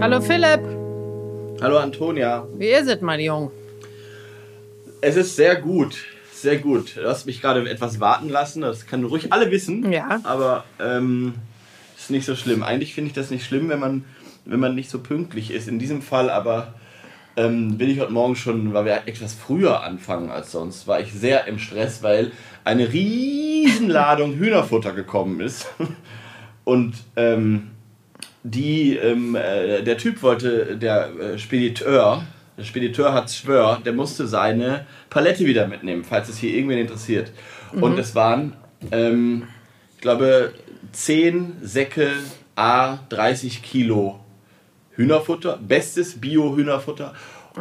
Hallo Philipp, Hallo Antonia. wie ist es, mein Jung? Es ist sehr gut. Sehr gut. Du hast mich gerade etwas warten lassen. Das können ruhig alle wissen. Ja. Aber ähm, ist nicht so schlimm. Eigentlich finde ich das nicht schlimm, wenn man, wenn man nicht so pünktlich ist. In diesem Fall aber ähm, bin ich heute Morgen schon, weil wir etwas früher anfangen als sonst, war ich sehr im Stress, weil eine Riesenladung Hühnerfutter gekommen ist. Und ähm, die, ähm, äh, der Typ wollte, der äh, Spediteur, der Spediteur hat Schwör, der musste seine Palette wieder mitnehmen, falls es hier irgendwen interessiert. Und es waren, ähm, ich glaube, 10 Säcke A 30 Kilo Hühnerfutter, bestes Bio-Hühnerfutter.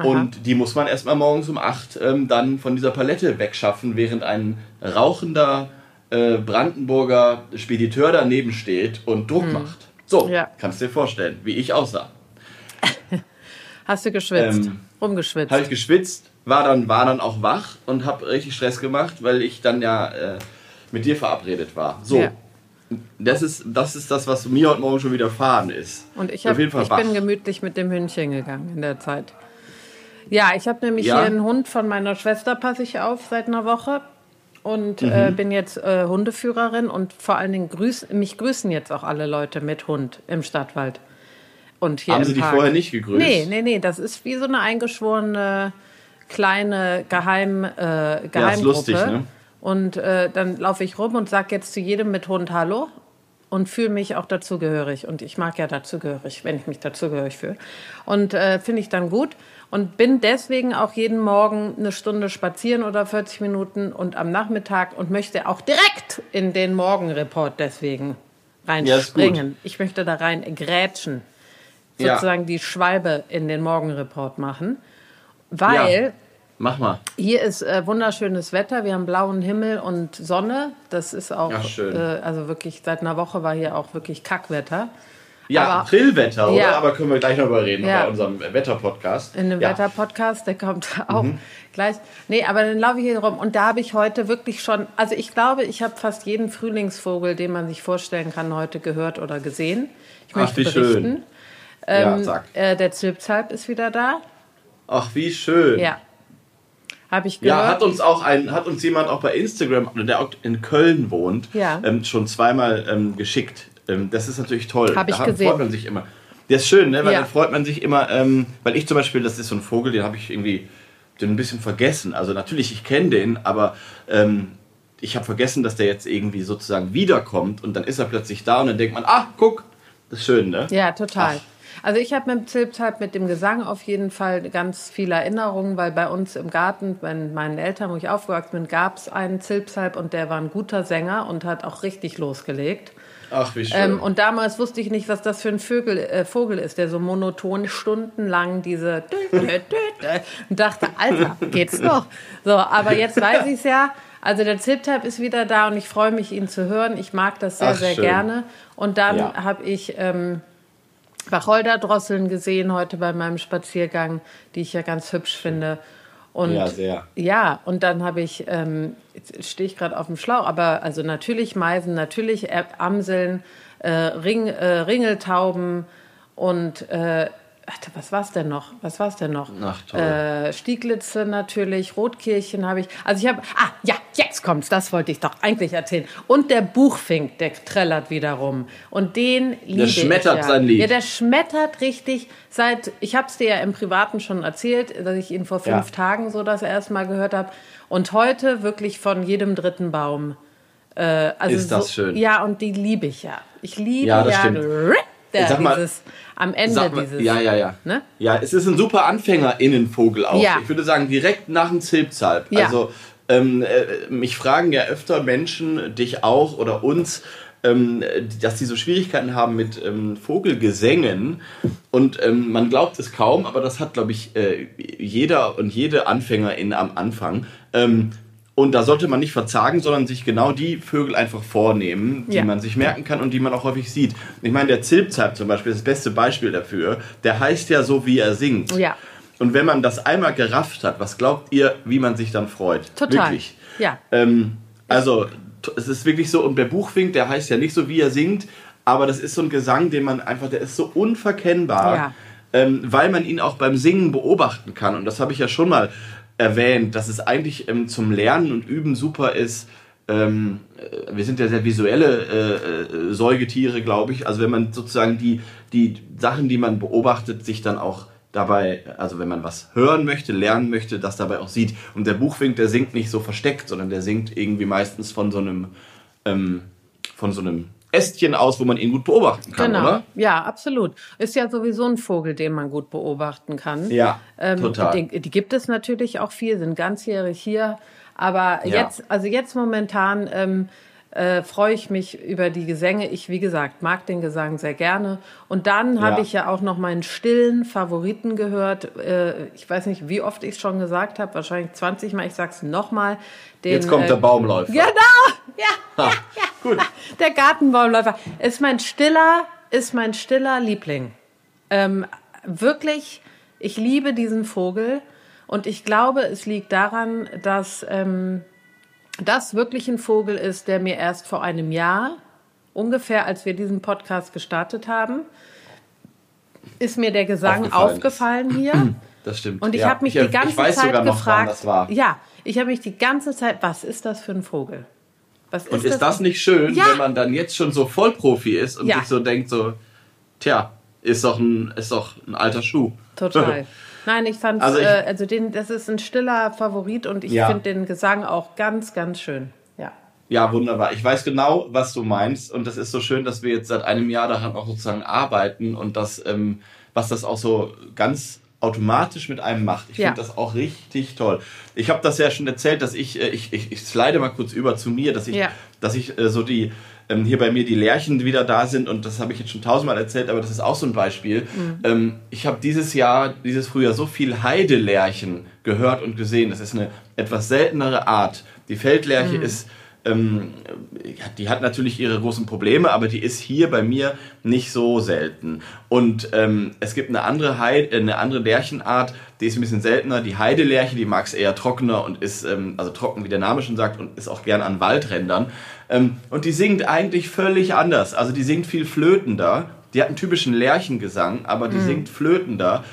Und die muss man erstmal morgens um 8 ähm, dann von dieser Palette wegschaffen, während ein rauchender äh, Brandenburger Spediteur daneben steht und Druck macht. So, Ja. kannst du dir vorstellen, wie ich aussah. Hast du geschwitzt? Ähm, Rumgeschwitzt? Habe ich geschwitzt, war dann, war dann auch wach und habe richtig Stress gemacht, weil ich dann ja äh, mit dir verabredet war. So, Ja. Das, ist, das ist das, was mir heute Morgen schon widerfahren ist. Und ich, Auf hab, jeden Fall ich wach. bin gemütlich mit dem Hündchen gegangen in der Zeit. Ja, ich habe nämlich Ja? hier einen Hund von meiner Schwester, passe ich auf seit einer Woche. Und Mhm. äh, bin jetzt äh, Hundeführerin und vor allen Dingen grüß, mich grüßen jetzt auch alle Leute mit Hund im Stadtwald. Und hier Haben im sie Park. vorher nicht gegrüßt? Nee, nee, nee, das ist wie so eine eingeschworene kleine Geheim, äh, Geheimgruppe. ist lustig, ne? Und äh, dann laufe ich rum und sage jetzt zu jedem mit Hund Hallo und fühle mich auch dazugehörig. Und ich mag ja dazugehörig, wenn ich mich dazugehörig fühle. Und äh, finde ich dann gut. Und bin deswegen auch jeden Morgen eine Stunde spazieren oder 40 Minuten und am Nachmittag und möchte auch direkt in den Morgenreport deswegen Ja, reinspringen. ich möchte da rein grätschen Ja. sozusagen die Schwalbe in den Morgenreport machen. Weil Ja. Mach mal. hier ist äh, wunderschönes Wetter, wir haben blauen Himmel und Sonne. Das ist auch, Ach, schön. Äh, also wirklich, seit einer Woche war hier auch wirklich Kackwetter. Ja, Aber- Aprilwetter, oder? Ja. Aber können wir gleich noch mal reden Ja. bei unserem Wetter-Podcast. In dem ja. Wetterpodcast, der kommt auch Mhm. gleich. Nee, aber dann laufe ich hier rum und da habe ich heute wirklich schon, also ich glaube, ich habe fast jeden Frühlingsvogel, den man sich vorstellen kann, heute gehört oder gesehen. Ich Ach, möchte wie berichten. schön. Ja, Ähm, sag. äh, der Zilpzalp ist wieder da. Ach, wie schön. Ja. Habe ich gehört. Ja, hat uns auch ein, hat uns jemand auch bei Instagram, der auch in Köln wohnt, Ja. ähm, schon zweimal ähm, geschickt. Ähm, das ist natürlich toll. Hab ich da gesehen. freut man sich immer. Der ist schön, ne? Weil Ja. dann freut man sich immer, ähm, weil ich zum Beispiel, das ist so ein Vogel, den habe ich irgendwie den ein bisschen vergessen. Also natürlich, ich kenne den, aber ähm, ich habe vergessen, dass der jetzt irgendwie sozusagen wiederkommt und dann ist er plötzlich da und dann denkt man, ah, guck, das ist schön, ne? Ja, total. Ach. Also ich habe mit dem Zilpzalp, mit dem Gesang auf jeden Fall ganz viele Erinnerungen, weil bei uns im Garten, bei meinen Eltern, wo ich aufgewachsen bin, gab es einen Zilpzalp und der war ein guter Sänger und hat auch richtig losgelegt. Ach, wie schön. Ähm, und damals wusste ich nicht, was das für ein Vögel, äh, Vogel ist, der so monoton stundenlang diese und dachte, Alter, geht's noch? So, aber jetzt weiß ich es ja. Also der Zilpzalp ist wieder da und ich freue mich, ihn zu hören. Ich mag das sehr, Ach, sehr schön. gerne. Und dann Ja. habe ich ähm, Wacholderdrosseln gesehen heute bei meinem Spaziergang, die ich ja ganz hübsch finde. Und Ja, sehr. Ja, und dann habe ich, ähm, jetzt stehe ich gerade auf dem Schlauch, aber also natürlich Meisen, natürlich Amseln, äh, Ring, äh, Ringeltauben und äh, warte, was war's denn noch? Was war's denn noch? Ach, toll. Äh, Stieglitze natürlich, Rotkirchen habe ich. Also ich habe, ah ja, jetzt kommt's, das wollte ich doch eigentlich erzählen. Und der Buchfink, der trällert wieder rum. Und den liebe ich schmettert ja. sein Lied. Ja, der schmettert richtig seit, ich habe es dir ja im Privaten schon erzählt, dass ich ihn vor fünf Ja. Tagen so das erste Mal gehört habe. Und heute wirklich von jedem dritten Baum. Äh, also Ist das so, schön. Ja, und die liebe ich ja. Ich liebe Ja, das ja stimmt. Der, Sag mal, dieses, am Ende Sag mal, dieses. ja, ja, ja. Ne? Ja, es ist ein super Anfängerinnenvogel auch. Ja. Ich würde sagen, direkt nach dem Zilpzalp. Ja. Also, ähm, äh, mich fragen ja öfter Menschen, dich auch oder uns, ähm, dass die so Schwierigkeiten haben mit ähm, Vogelgesängen. Und ähm, man glaubt es kaum, aber das hat, glaube ich, äh, jeder und jede Anfängerin am Anfang. Und da sollte man nicht verzagen, sondern sich genau die Vögel einfach vornehmen, die Ja. man sich merken kann und die man auch häufig sieht. Ich meine, der Zilpzalp zum Beispiel ist das beste Beispiel dafür. Der heißt ja so, wie er singt. Ja. Und wenn man das einmal gerafft hat, was glaubt ihr, wie man sich dann freut? Total. Wirklich. Ja. Ähm, also, es ist wirklich so, und der Buchfink, der heißt ja nicht so, wie er singt, aber das ist so ein Gesang, den man einfach, der ist so unverkennbar, ja. ähm, weil man ihn auch beim Singen beobachten kann. Und das habe ich ja schon mal erwähnt, dass es eigentlich ähm, zum Lernen und Üben super ist. Ähm, äh, wir sind ja sehr visuelle äh, äh, Säugetiere, glaube ich. Also wenn man sozusagen die, die Sachen, die man beobachtet, sich dann auch dabei, also wenn man was hören möchte, lernen möchte, das dabei auch sieht. Und der Buchwink, der singt nicht so versteckt, sondern der singt irgendwie meistens von so einem, ähm, von so einem Ästchen aus, wo man ihn gut beobachten kann, genau. oder? Ja, absolut. Ist ja sowieso ein Vogel, den man gut beobachten kann. Ja, ähm, total. Die, die, gibt es natürlich auch viel, sind ganzjährig hier. Aber ja. jetzt, also jetzt momentan ähm, äh, freue ich mich über die Gesänge. Ich, wie gesagt, mag den Gesang sehr gerne. Und dann ja. habe ich ja auch noch meinen stillen Favoriten gehört. Äh, ich weiß nicht, wie oft ich es schon gesagt habe, wahrscheinlich 20 Mal. Ich sage es nochmal. Jetzt kommt äh, der Baumläufer. Genau, ja, ja, ja. Gut. Der Gartenbaumläufer ist mein stiller, ist mein stiller Liebling. Ähm, wirklich, ich liebe diesen Vogel. Und ich glaube, es liegt daran, dass ähm, das wirklich ein Vogel ist, der mir erst vor einem Jahr, ungefähr als wir diesen Podcast gestartet haben, ist mir der Gesang aufgefallen, aufgefallen hier. Das stimmt. Und ich ja. habe mich ich, die ganze Zeit noch, gefragt, ja, ich habe mich die ganze Zeit, was ist das für ein Vogel? Was ist und ist das, das nicht schön, ja. wenn man dann jetzt schon so Vollprofi ist und ja. sich so denkt, so, tja, ist doch ein, ist doch ein alter Schuh. Total. Nein, ich fand, also, äh, also den, das ist ein stiller Favorit und ich ja. finde den Gesang auch ganz, ganz schön. Ja. Ja, wunderbar. Ich weiß genau, was du meinst und das ist so schön, dass wir jetzt seit einem Jahr daran auch sozusagen arbeiten und das, ähm, was das auch so ganz automatisch mit einem macht. Ich ja. finde das auch richtig toll. Ich habe das ja schon erzählt, dass ich, äh, ich, ich, ich slide mal kurz über zu mir, dass ich, ja. dass ich äh, so die, ähm, hier bei mir die Lärchen wieder da sind und das habe ich jetzt schon tausendmal erzählt, aber das ist auch so ein Beispiel. Mhm. Ähm, ich habe dieses Jahr, dieses Frühjahr so viel Heidelärchen gehört und gesehen. Das ist eine etwas seltenere Art. Die Feldlärche mhm. ist ähm, die hat natürlich ihre großen Probleme, aber die ist hier bei mir nicht so selten. Und ähm, es gibt eine andere, Heide, eine andere Lärchenart, die ist ein bisschen seltener. Die Heidelärche, die mag es eher trockener und ist, ähm, also trocken, wie der Name schon sagt, und ist auch gern an Waldrändern. Ähm, und die singt eigentlich völlig anders. Also die singt viel flötender. Die hat einen typischen Lärchengesang, aber die mhm. singt flötender.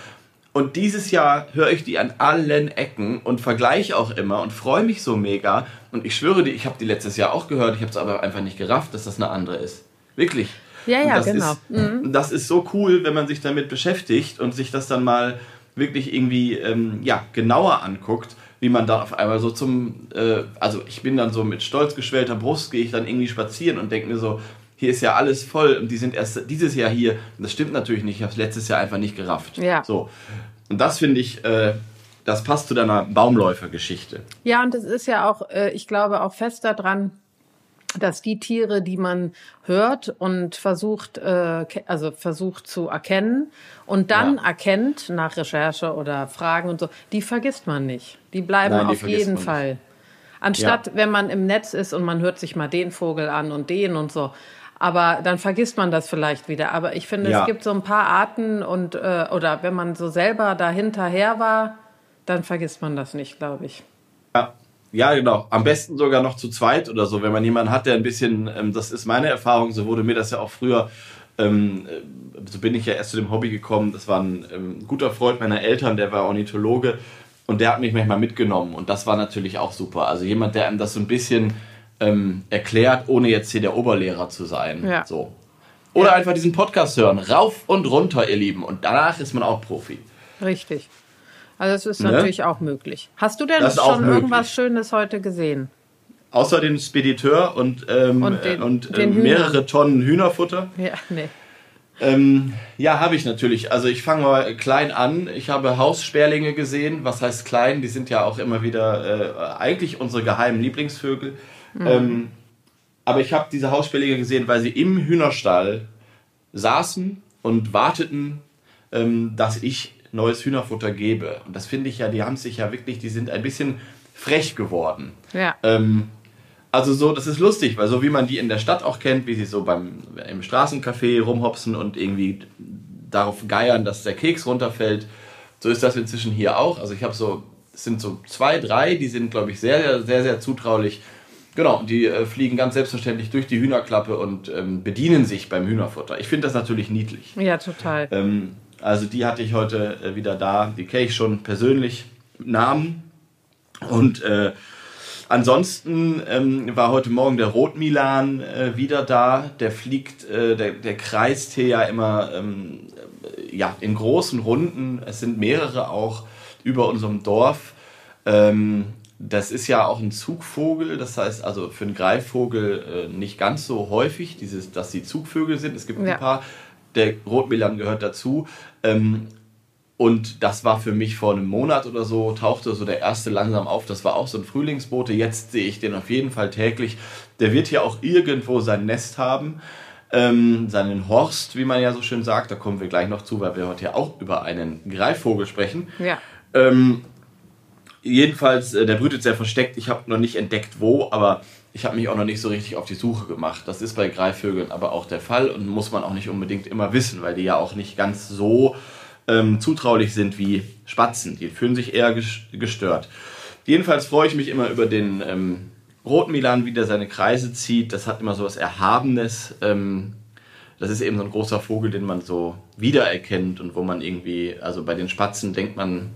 Und dieses Jahr höre ich die an allen Ecken und vergleiche auch immer und freue mich so mega. Und ich schwöre dir, ich habe die letztes Jahr auch gehört, ich habe es aber einfach nicht gerafft, dass das eine andere ist. Wirklich. Ja, ja, genau. Ist, mhm. Das ist so cool, wenn man sich damit beschäftigt und sich das dann mal wirklich irgendwie ähm, ja, genauer anguckt, wie man da auf einmal so zum, äh, also ich bin dann so mit stolz geschwellter Brust, gehe ich dann irgendwie spazieren und denke mir so, hier ist ja alles voll und die sind erst dieses Jahr hier. Das stimmt natürlich nicht, ich habe es letztes Jahr einfach nicht gerafft. Ja. So. Und das finde ich, äh, das passt zu deiner Baumläufergeschichte. Ja, und es ist ja auch, äh, ich glaube auch fest daran, dass die Tiere, die man hört und versucht, äh, also versucht zu erkennen und dann ja. erkennt nach Recherche oder Fragen und so, die vergisst man nicht. Die bleiben Nein, die auf jeden Fall. Anstatt, ja. wenn man im Netz ist und man hört sich mal den Vogel an und den und so, aber dann vergisst man das vielleicht wieder. Aber ich finde, ja. es gibt so ein paar Arten und äh, oder wenn man so selber dahinterher war, dann vergisst man das nicht, glaube ich. Ja. Ja, genau. Am besten sogar noch zu zweit oder so, wenn man jemanden hat, der ein bisschen, ähm, das ist meine Erfahrung, so wurde mir das ja auch früher, ähm, äh, so bin ich ja erst zu dem Hobby gekommen. Das war ein ähm, guter Freund meiner Eltern, der war Ornithologe und der hat mich manchmal mitgenommen und das war natürlich auch super. Also jemand, der einem das so ein bisschen ähm, erklärt, ohne jetzt hier der Oberlehrer zu sein. Ja. So. Oder ja. einfach diesen Podcast hören. Rauf und runter, ihr Lieben. Und danach ist man auch Profi. Richtig. Also das ist ne? natürlich auch möglich. Hast du denn schon irgendwas Schönes heute gesehen? Außer den Spediteur und, ähm, und, den, und äh, mehrere Tonnen Hühnerfutter. Ja, nee. Ähm, ja, habe ich natürlich. Also ich fange mal klein an. Ich habe Haussperlinge gesehen. Was heißt klein? Die sind ja auch immer wieder äh, eigentlich unsere geheimen Lieblingsvögel. Mhm. Ähm, aber ich habe diese Haussperlinge gesehen, weil sie im Hühnerstall saßen und warteten, ähm, dass ich neues Hühnerfutter gebe. Und das finde ich ja, die haben sich ja wirklich, die sind ein bisschen frech geworden. Ja. Ähm, also so, das ist lustig, weil so wie man die in der Stadt auch kennt, wie sie so beim im Straßencafé rumhopsen und irgendwie darauf geiern, dass der Keks runterfällt, so ist das inzwischen hier auch. Also ich habe so, es sind so zwei, drei, die sind, glaube ich, sehr, sehr, sehr, sehr zutraulich Genau, die äh, fliegen ganz selbstverständlich durch die Hühnerklappe und ähm, bedienen sich beim Hühnerfutter. Ich finde das natürlich niedlich. Ja, total. Ähm, also die hatte ich heute äh, wieder da. Die kenne ich schon persönlich mit Namen. Und äh, ansonsten ähm, war heute Morgen der Rotmilan äh, wieder da. Der fliegt, äh, der, der kreist hier ja immer ähm, ja, in großen Runden. Es sind mehrere auch über unserem Dorf. Das ist ja auch ein Zugvogel, das heißt also für einen Greifvogel äh, nicht ganz so häufig, dieses, dass sie Zugvögel sind. Es gibt ja. ein paar, der Rotmilan gehört dazu. Ähm, und das war für mich vor einem Monat oder so, tauchte so der erste langsam auf. Das war auch so ein Frühlingsbote. Jetzt sehe ich den auf jeden Fall täglich. Der wird hier auch irgendwo sein Nest haben. Ähm, seinen Horst, wie man ja so schön sagt. Da kommen wir gleich noch zu, weil wir heute ja auch über einen Greifvogel sprechen. Ja. Ähm, jedenfalls, äh, der brütet sehr versteckt. Ich habe noch nicht entdeckt, wo, aber ich habe mich auch noch nicht so richtig auf die Suche gemacht. Das ist bei Greifvögeln aber auch der Fall und muss man auch nicht unbedingt immer wissen, weil die ja auch nicht ganz so ähm, zutraulich sind wie Spatzen. Die fühlen sich eher gestört. Jedenfalls freue ich mich immer über den ähm, Rotmilan, wie der seine Kreise zieht. Das hat immer so was Erhabenes. Ähm, das ist eben so ein großer Vogel, den man so wiedererkennt und wo man irgendwie, also bei den Spatzen denkt man,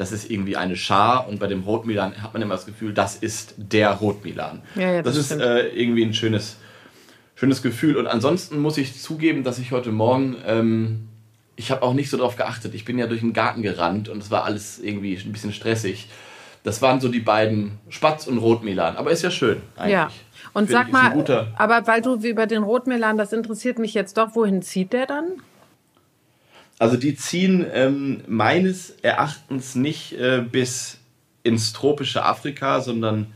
das ist irgendwie eine Schar und bei dem Rotmilan hat man immer das Gefühl, das ist der Rotmilan. Ja, ja, das, das ist äh, irgendwie ein schönes, schönes Gefühl. Und ansonsten muss ich zugeben, dass ich heute Morgen, ähm, ich habe auch nicht so darauf geachtet. Ich bin ja durch den Garten gerannt und es war alles irgendwie ein bisschen stressig. Das waren so die beiden Spatz und Rotmilan. Aber ist ja schön eigentlich. Ja. Und Find sag mal, aber weil du über den Rotmilan, das interessiert mich jetzt doch, wohin zieht der dann? Also die ziehen ähm, meines Erachtens nicht äh, bis ins tropische Afrika, sondern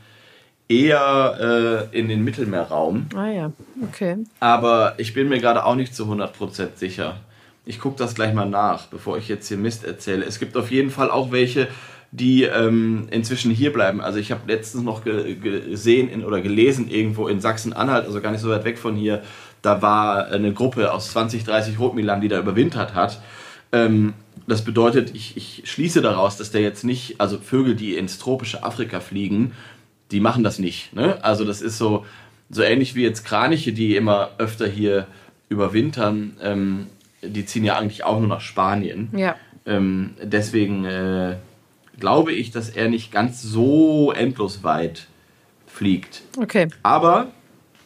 eher äh, in den Mittelmeerraum. Ah ja, okay. Aber ich bin mir gerade auch nicht zu 100% sicher. Ich gucke das gleich mal nach, bevor ich jetzt hier Mist erzähle. Es gibt auf jeden Fall auch welche, die ähm, inzwischen hier bleiben. Also ich habe letztens noch ge gesehen in, oder gelesen irgendwo in Sachsen-Anhalt, also gar nicht so weit weg von hier, da war eine Gruppe aus 20, 30 Rotmilan, die da überwintert hat. Ähm, das bedeutet, ich, ich schließe daraus, dass der jetzt nicht, also Vögel, die ins tropische Afrika fliegen, die machen das nicht. Ne? Also das ist so, so ähnlich wie jetzt Kraniche, die immer öfter hier überwintern, ähm, die ziehen ja eigentlich auch nur nach Spanien. Ja. Ähm, deswegen äh, glaube ich, dass er nicht ganz so endlos weit fliegt. Okay. Aber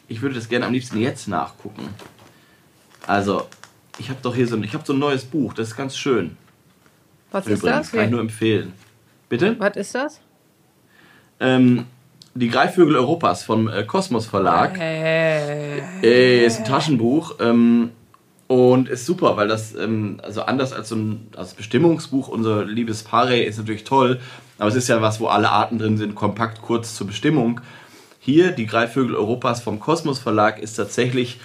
ich würde das gerne am liebsten jetzt nachgucken. Also, ich habe doch hier so ein, ich habe so ein neues Buch, das ist ganz schön. Was Übrigens, ist das? Kann ich nur empfehlen. Bitte? Was ist das? Ähm, die Greifvögel Europas vom äh, Kosmos Verlag. Hey. Äh, ist ein Taschenbuch ähm, und ist super, weil das, ähm, also anders als so ein als Bestimmungsbuch, unser liebes Pare ist natürlich toll, aber es ist ja was, wo alle Arten drin sind, kompakt, kurz zur Bestimmung. Hier, die Greifvögel Europas vom Kosmos Verlag, ist tatsächlich,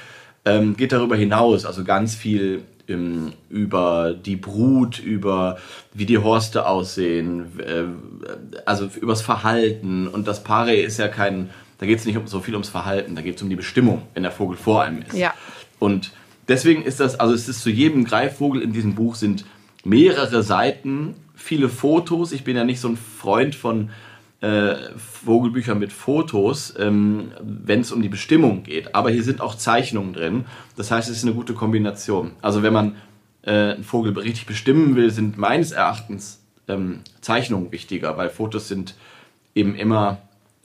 ähm, geht darüber hinaus, also ganz viel ähm, über die Brut, über wie die Horste aussehen, äh, also übers Verhalten. Und das Pare ist ja kein, da geht es nicht so viel ums Verhalten, da geht es um die Bestimmung, wenn der Vogel vor einem ist. Ja. Und deswegen ist das, also es ist zu jedem Greifvogel in diesem Buch sind mehrere Seiten, viele Fotos. Ich bin ja nicht so ein Freund von äh, Vogelbüchern mit Fotos, ähm, wenn es um die Bestimmung geht. Aber hier sind auch Zeichnungen drin. Das heißt, es ist eine gute Kombination. Also wenn man äh, einen Vogel richtig bestimmen will, sind meines Erachtens ähm, Zeichnungen wichtiger, weil Fotos sind eben immer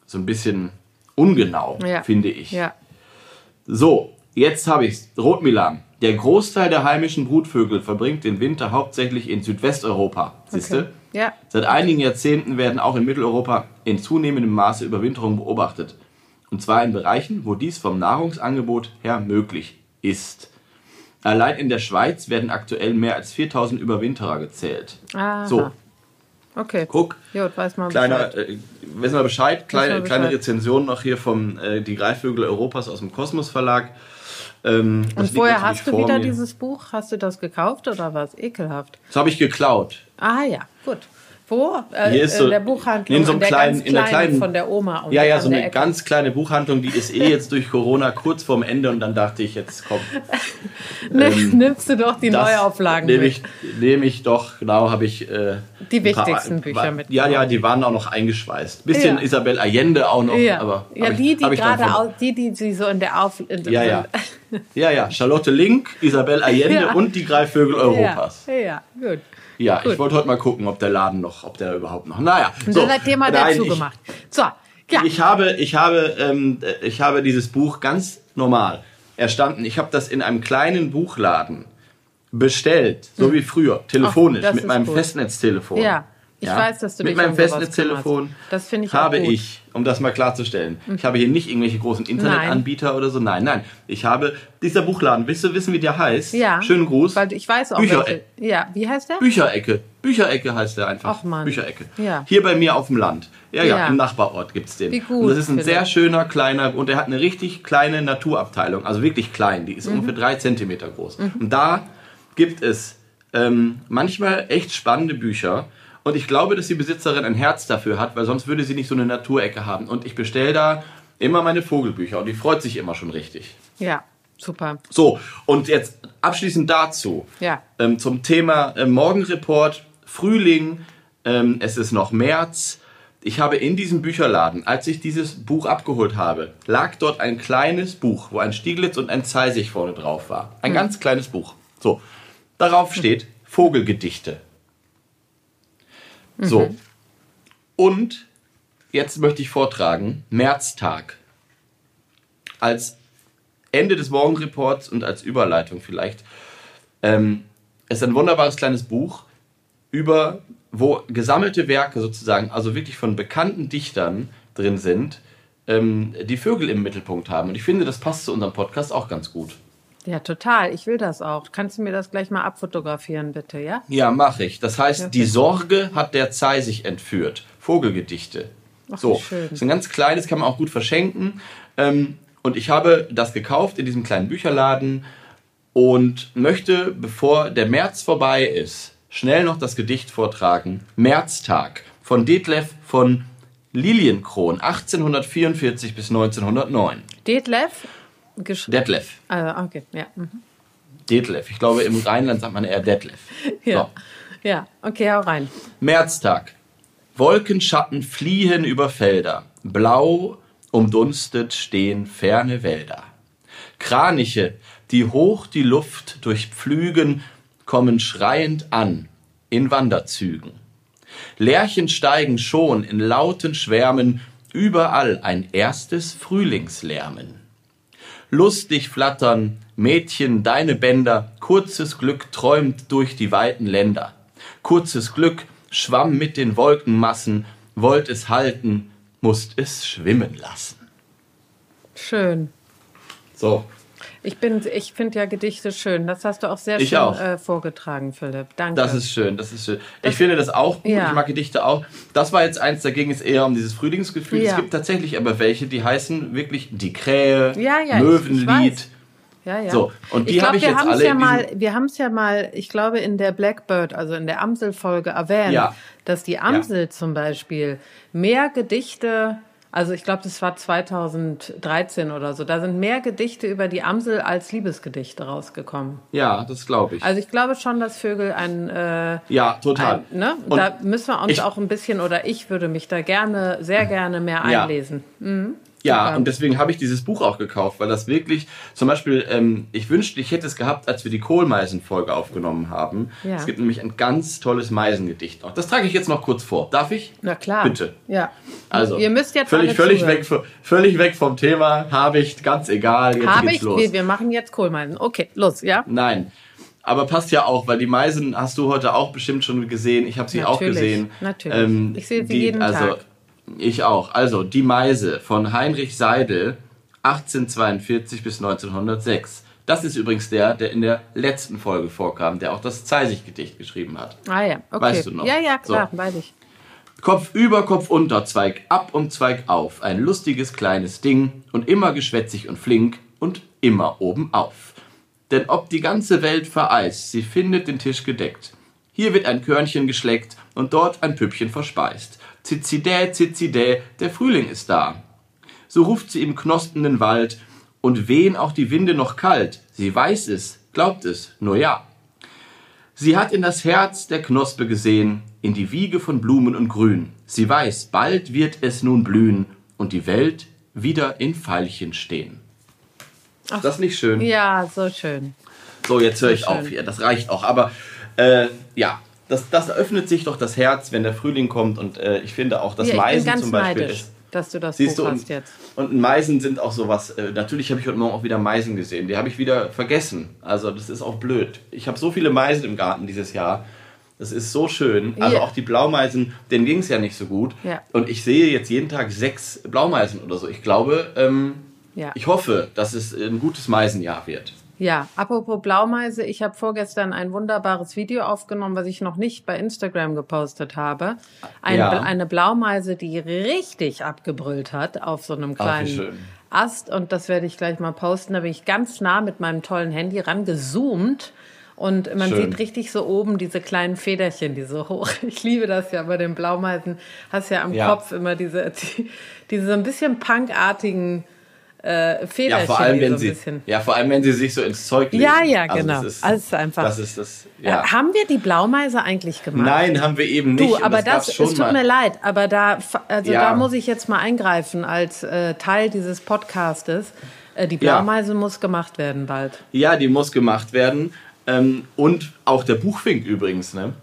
so ein bisschen ungenau, ja. finde ich. Ja. So, jetzt habe ich es. Rotmilan. Der Großteil der heimischen Brutvögel verbringt den Winter hauptsächlich in Südwesteuropa. Siehste? Okay. Ja. Seit einigen Jahrzehnten werden auch in Mitteleuropa in zunehmendem Maße Überwinterungen beobachtet. Und zwar in Bereichen, wo dies vom Nahrungsangebot her möglich ist. Allein in der Schweiz werden aktuell mehr als 4000 Überwinterer gezählt. Aha. So. Okay. Guck. Jo, weiß mal kleiner, Bescheid. Äh, wissen wir Bescheid. Kleine, Bescheid. kleine Rezension noch hier vom äh, Die Greifvögel Europas aus dem Kosmos Verlag. Ähm, und woher hast du wieder mir. dieses Buch? Hast du das gekauft oder was? Ekelhaft. Das habe ich geklaut. Ah ja, gut. Wo? Äh, Hier ist so- in der Buchhandlung. in so einem der kleinen- ganz in der kleinen von der Oma. um- Ja, ja, so eine Ecke. ganz kleine Buchhandlung, die ist eh jetzt durch Corona kurz vorm Ende und dann dachte ich, jetzt komm. Nimm- Nimmst du doch die ähm, Neuauflagen Nehme mit. ich, nehme ich doch, genau, habe ich. Äh, Die ein paar- wichtigsten Bücher mit. Ja, ja, die waren auch noch eingeschweißt. Bisschen Ja. Isabel Allende auch noch, Ja, aber. ja die, ich, die gerade, von- au- die, die sie so in der Auf... In Ja, ja. Ja, ja, Charlotte Link, Isabel Allende Ja. und die Greifvögel Europas. Ja, ja, gut. Ja, Gut. ich wollte heute mal gucken, ob der Laden noch, ob der überhaupt noch. Naja, Und so. dann hat Nein, dazu ich- gemacht. So, ja. Ich habe, ich habe, ähm, äh, ich habe dieses Buch ganz normal erstanden. Ich habe das in einem kleinen Buchladen bestellt, so wie früher, telefonisch, Hm. das mit meinem gut. Festnetztelefon. Ja, ich weiß, dass du Mit meinem Festnetztelefon. Das finde ich habe. Mhm. ich, um das mal klarzustellen, ich habe hier nicht irgendwelche großen Internetanbieter oder so. Nein, nein. Ich habe dieser Buchladen. Willst du wissen, wie der heißt? Ja. Schönen Gruß. Weil ich weiß auch, Bücher- welche. Ja, wie heißt der? Bücherecke. Bücherecke heißt der einfach. Ach, Mann. Bücherecke. Ja. Hier bei mir auf dem Land. Ja, ja, Ja. im Nachbarort gibt's den. Wie gut, und das ist ein sehr schöner, kleiner, und der hat eine richtig kleine Naturabteilung. Also wirklich klein. Die ist Mhm. ungefähr drei Zentimeter groß. Und da gibt es ähm, manchmal echt spannende Bücher. Und ich glaube, dass die Besitzerin ein Herz dafür hat, weil sonst würde sie nicht so eine Naturecke haben. Und ich bestelle da immer meine Vogelbücher und die freut sich immer schon richtig. Ja, super. So, und jetzt abschließend dazu. Ja. Ähm, zum Thema äh, Morgenreport, Frühling, ähm, es ist noch März. Ich habe in diesem Bücherladen, als ich dieses Buch abgeholt habe, lag dort ein kleines Buch, wo ein Stieglitz und ein Zeisig vorne drauf war. Ein ganz kleines Buch. So, darauf steht Vogelgedichte. So. Und jetzt möchte ich vortragen, Märztag. Als Ende des Morgenreports und als Überleitung vielleicht. Ähm, ist ein wunderbares kleines Buch über, wo gesammelte Werke sozusagen, also wirklich von bekannten Dichtern drin sind, ähm, die Vögel im Mittelpunkt haben. Und ich finde, das passt zu unserem Podcast auch ganz gut. Ja, total. Ich will das auch. Kannst du mir das gleich mal abfotografieren, bitte, ja? Ja, mache ich. Das heißt, Ja, die Sorge hat der Zeisig entführt. Vogelgedichte. Ach, so, schön. das ist ein ganz kleines, kann man auch gut verschenken. Ähm, und ich habe das gekauft in diesem kleinen Bücherladen und möchte, bevor der März vorbei ist, schnell noch das Gedicht vortragen. Märztag von Detlef von Lilienkron, 1844 bis 1909. Detlef? Gesch Detlef. also, okay, ja. mhm. Detlef. Ich glaube, im Rheinland sagt man eher Detlef. Ja. So. ja, okay, hau rein. Märztag. Wolkenschatten fliehen über Felder. Blau umdunstet stehen ferne Wälder. Kraniche, die hoch die Luft durchpflügen, kommen schreiend an in Wanderzügen. Lerchen steigen schon in lauten Schwärmen, überall ein erstes Frühlingslärmen. Lustig flattern, Mädchen, deine Bänder, kurzes Glück träumt durch die weiten Länder. Kurzes Glück schwamm mit den Wolkenmassen, wollt es halten, musst es schwimmen lassen. Schön. So, Ich, bin, ich finde ja Gedichte schön. Das hast du auch sehr Ich schön auch. Äh, vorgetragen, Philipp. Danke. das ist schön, das ist schön. Ich finde das auch gut, Ja. ich mag Gedichte auch. Das war jetzt eins, da ging es eher um dieses Frühlingsgefühl. Ja. Es gibt tatsächlich aber welche, die heißen wirklich Die Krähe, Ja, ja, ich- ich Möwenlied. weiß. ja, ja. So, und die ich ich wir jetzt alle Ja mal, wir haben es ja mal, ich glaube, in der Blackbird, also in der Amsel-Folge erwähnt, Ja. dass die Amsel zum Beispiel mehr Gedichte, also ich glaube, das war 2013 oder so, da sind mehr Gedichte über die Amsel als Liebesgedichte rausgekommen. Ja, das glaube ich. Also ich glaube schon, dass Vögel ein, äh, ja, total. ein ne? Da müssen wir uns ich- auch ein bisschen, oder ich würde mich da gerne, sehr gerne mehr Ja. einlesen. Ja, Super. und deswegen habe ich dieses Buch auch gekauft, weil das wirklich, zum Beispiel, ähm, ich wünschte, ich hätte es gehabt, als wir die Kohlmeisen-Folge aufgenommen haben. Ja. Es gibt nämlich ein ganz tolles Meisengedicht noch. Das trage ich jetzt noch kurz vor. Darf ich? Na klar. Bitte. Ja. Also, Ihr müsst jetzt völlig, völlig, weg, völlig weg vom Thema, habe ich, ganz egal, jetzt Habe ich? los. Wir, wir machen jetzt Kohlmeisen. Okay, los, ja? Nein. Aber passt ja auch, weil die Meisen hast du heute auch bestimmt schon gesehen. Ich habe sie auch Natürlich, gesehen. natürlich. Ich sehe sie jeden also, Tag. Ich auch. Also, Die Meise von Heinrich Seidel, 1842 bis 1906. Das ist übrigens der, der in der letzten Folge vorkam, der auch das Zeisig-Gedicht geschrieben hat. Ah ja, okay. Weißt du noch? Ja, ja, klar, So. weiß ich. Kopf über, Kopf unter, Zweig ab und Zweig auf. Ein lustiges kleines Ding und immer geschwätzig und flink und immer oben auf. Denn ob die ganze Welt vereist, sie findet den Tisch gedeckt. Hier wird ein Körnchen geschleckt und dort ein Püppchen verspeist. Zizidä, zizidä, der Frühling ist da. So ruft sie im knospenden Wald, und wehen auch die Winde noch kalt. Sie weiß es, glaubt es, nur ja. Sie hat in das Herz der Knospe gesehen, in die Wiege von Blumen und Grün. Sie weiß, bald wird es nun blühen und die Welt wieder in Veilchen stehen. Ach, das ist nicht schön? Ja, so schön. So, jetzt höre ich schön. auf hier. Das reicht auch. Aber äh, ja, das, das öffnet sich doch das Herz, wenn der Frühling kommt. Und äh, ich finde auch, dass ja, Meisen zum Beispiel neidisch. ist dass du das Siehst Buch du, und, jetzt. Und Meisen sind auch sowas. Äh, natürlich habe ich heute Morgen auch wieder Meisen gesehen. Die habe ich wieder vergessen. Also das ist auch blöd. Ich habe so viele Meisen im Garten dieses Jahr. Das ist so schön. Also auch die Blaumeisen, denen ging es ja nicht so gut. Ja. Und ich sehe jetzt jeden Tag sechs Blaumeisen oder so. Ich glaube, ähm, ja. ich hoffe, dass es ein gutes Meisenjahr wird. Ja, apropos Blaumeise, ich habe vorgestern ein wunderbares Video aufgenommen, was ich noch nicht bei Instagram gepostet habe. Ein, ja. Eine Blaumeise, die richtig abgebrüllt hat auf so einem kleinen Ach, Ast. Und das werde ich gleich mal posten. Da bin ich ganz nah mit meinem tollen Handy rangezoomt. Und man Schön. sieht richtig so oben diese kleinen Federchen, die so hoch. Ich liebe das ja bei den Blaumeisen. Hast ja am ja. Kopf immer diese, die, diese so ein bisschen punkartigen äh, Federchen. Ja, vor allem, wenn so sie, ja, vor allem, wenn sie sich so ins Zeug legen. Ja, ja, also genau. Ist, also einfach. Das ist das, ja. Äh, haben wir die Blaumeise eigentlich gemacht? Nein, haben wir eben nicht. Du, aber das, das es tut mal. mir leid, aber da, also ja. da muss ich jetzt mal eingreifen als äh, Teil dieses Podcastes. Äh, die Blaumeise ja. muss gemacht werden bald. Ja, die muss gemacht werden. Ähm, und auch der Buchfink übrigens, ne?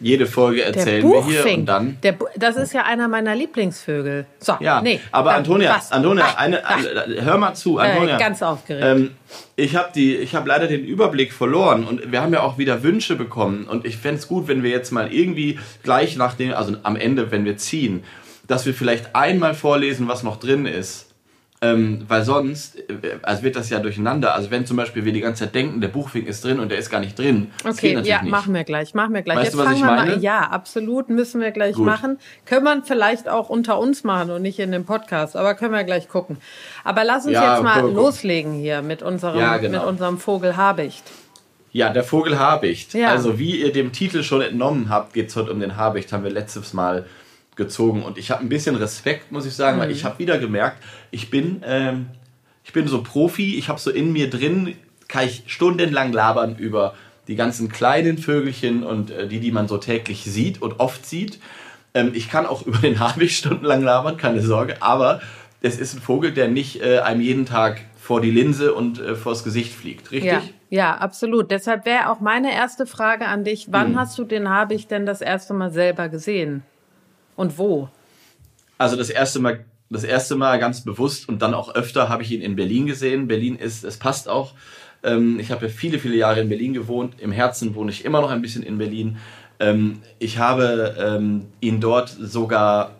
Jede Folge erzählen wir hier und dann. Der, das ist ja einer meiner Lieblingsvögel. So, ja, nee. Aber dann, Antonia, was? Antonia, ach, eine, ach. hör mal zu, äh, Antonia. Äh, ganz aufgeregt. Ähm, ich habe die, ich habe leider den Überblick verloren und wir haben ja auch wieder Wünsche bekommen und ich fände es gut, wenn wir jetzt mal irgendwie gleich nach dem, also am Ende, wenn wir ziehen, dass wir vielleicht einmal vorlesen, was noch drin ist ähm, weil sonst äh, also wird das ja durcheinander. Also wenn zum Beispiel wir die ganze Zeit denken, der Buchfink ist drin und der ist gar nicht drin. Okay, ja, nicht. machen wir gleich, machen wir gleich. Weißt Jetzt du, was ich meine? Mal, ja, absolut, müssen wir gleich Gut. machen. Können wir vielleicht auch unter uns machen und nicht in dem Podcast, aber können wir gleich gucken. Aber lass uns ja, jetzt mal loslegen hier mit unserem, ja, genau. mit unserem Vogel Habicht. Ja, der Vogel Habicht. Ja. Also wie ihr dem Titel schon entnommen habt, geht es heute um den Habicht, haben wir letztes Mal gezogen. Und ich habe ein bisschen Respekt, muss ich sagen, mhm. weil ich habe wieder gemerkt, ich bin, ähm, ich bin so Profi, ich habe so in mir drin, kann ich stundenlang labern über die ganzen kleinen Vögelchen und äh, die, die man so täglich sieht und oft sieht. Ähm, ich kann auch über den Habicht stundenlang labern, keine Sorge, aber es ist ein Vogel, der nicht äh, einem jeden Tag vor die Linse und äh, vors Gesicht fliegt, richtig? Ja, ja absolut. Deshalb wäre auch meine erste Frage an dich, wann hm. hast du den Habicht denn das erste Mal selber gesehen? Und wo? Also das erste Mal, das erste Mal ganz bewusst und dann auch öfter habe ich ihn in Berlin gesehen. Berlin ist, es passt auch. Ähm, ich habe viele, viele Jahre in Berlin gewohnt. Im Herzen wohne ich immer noch ein bisschen in Berlin. Ähm, ich habe ähm, ihn dort sogar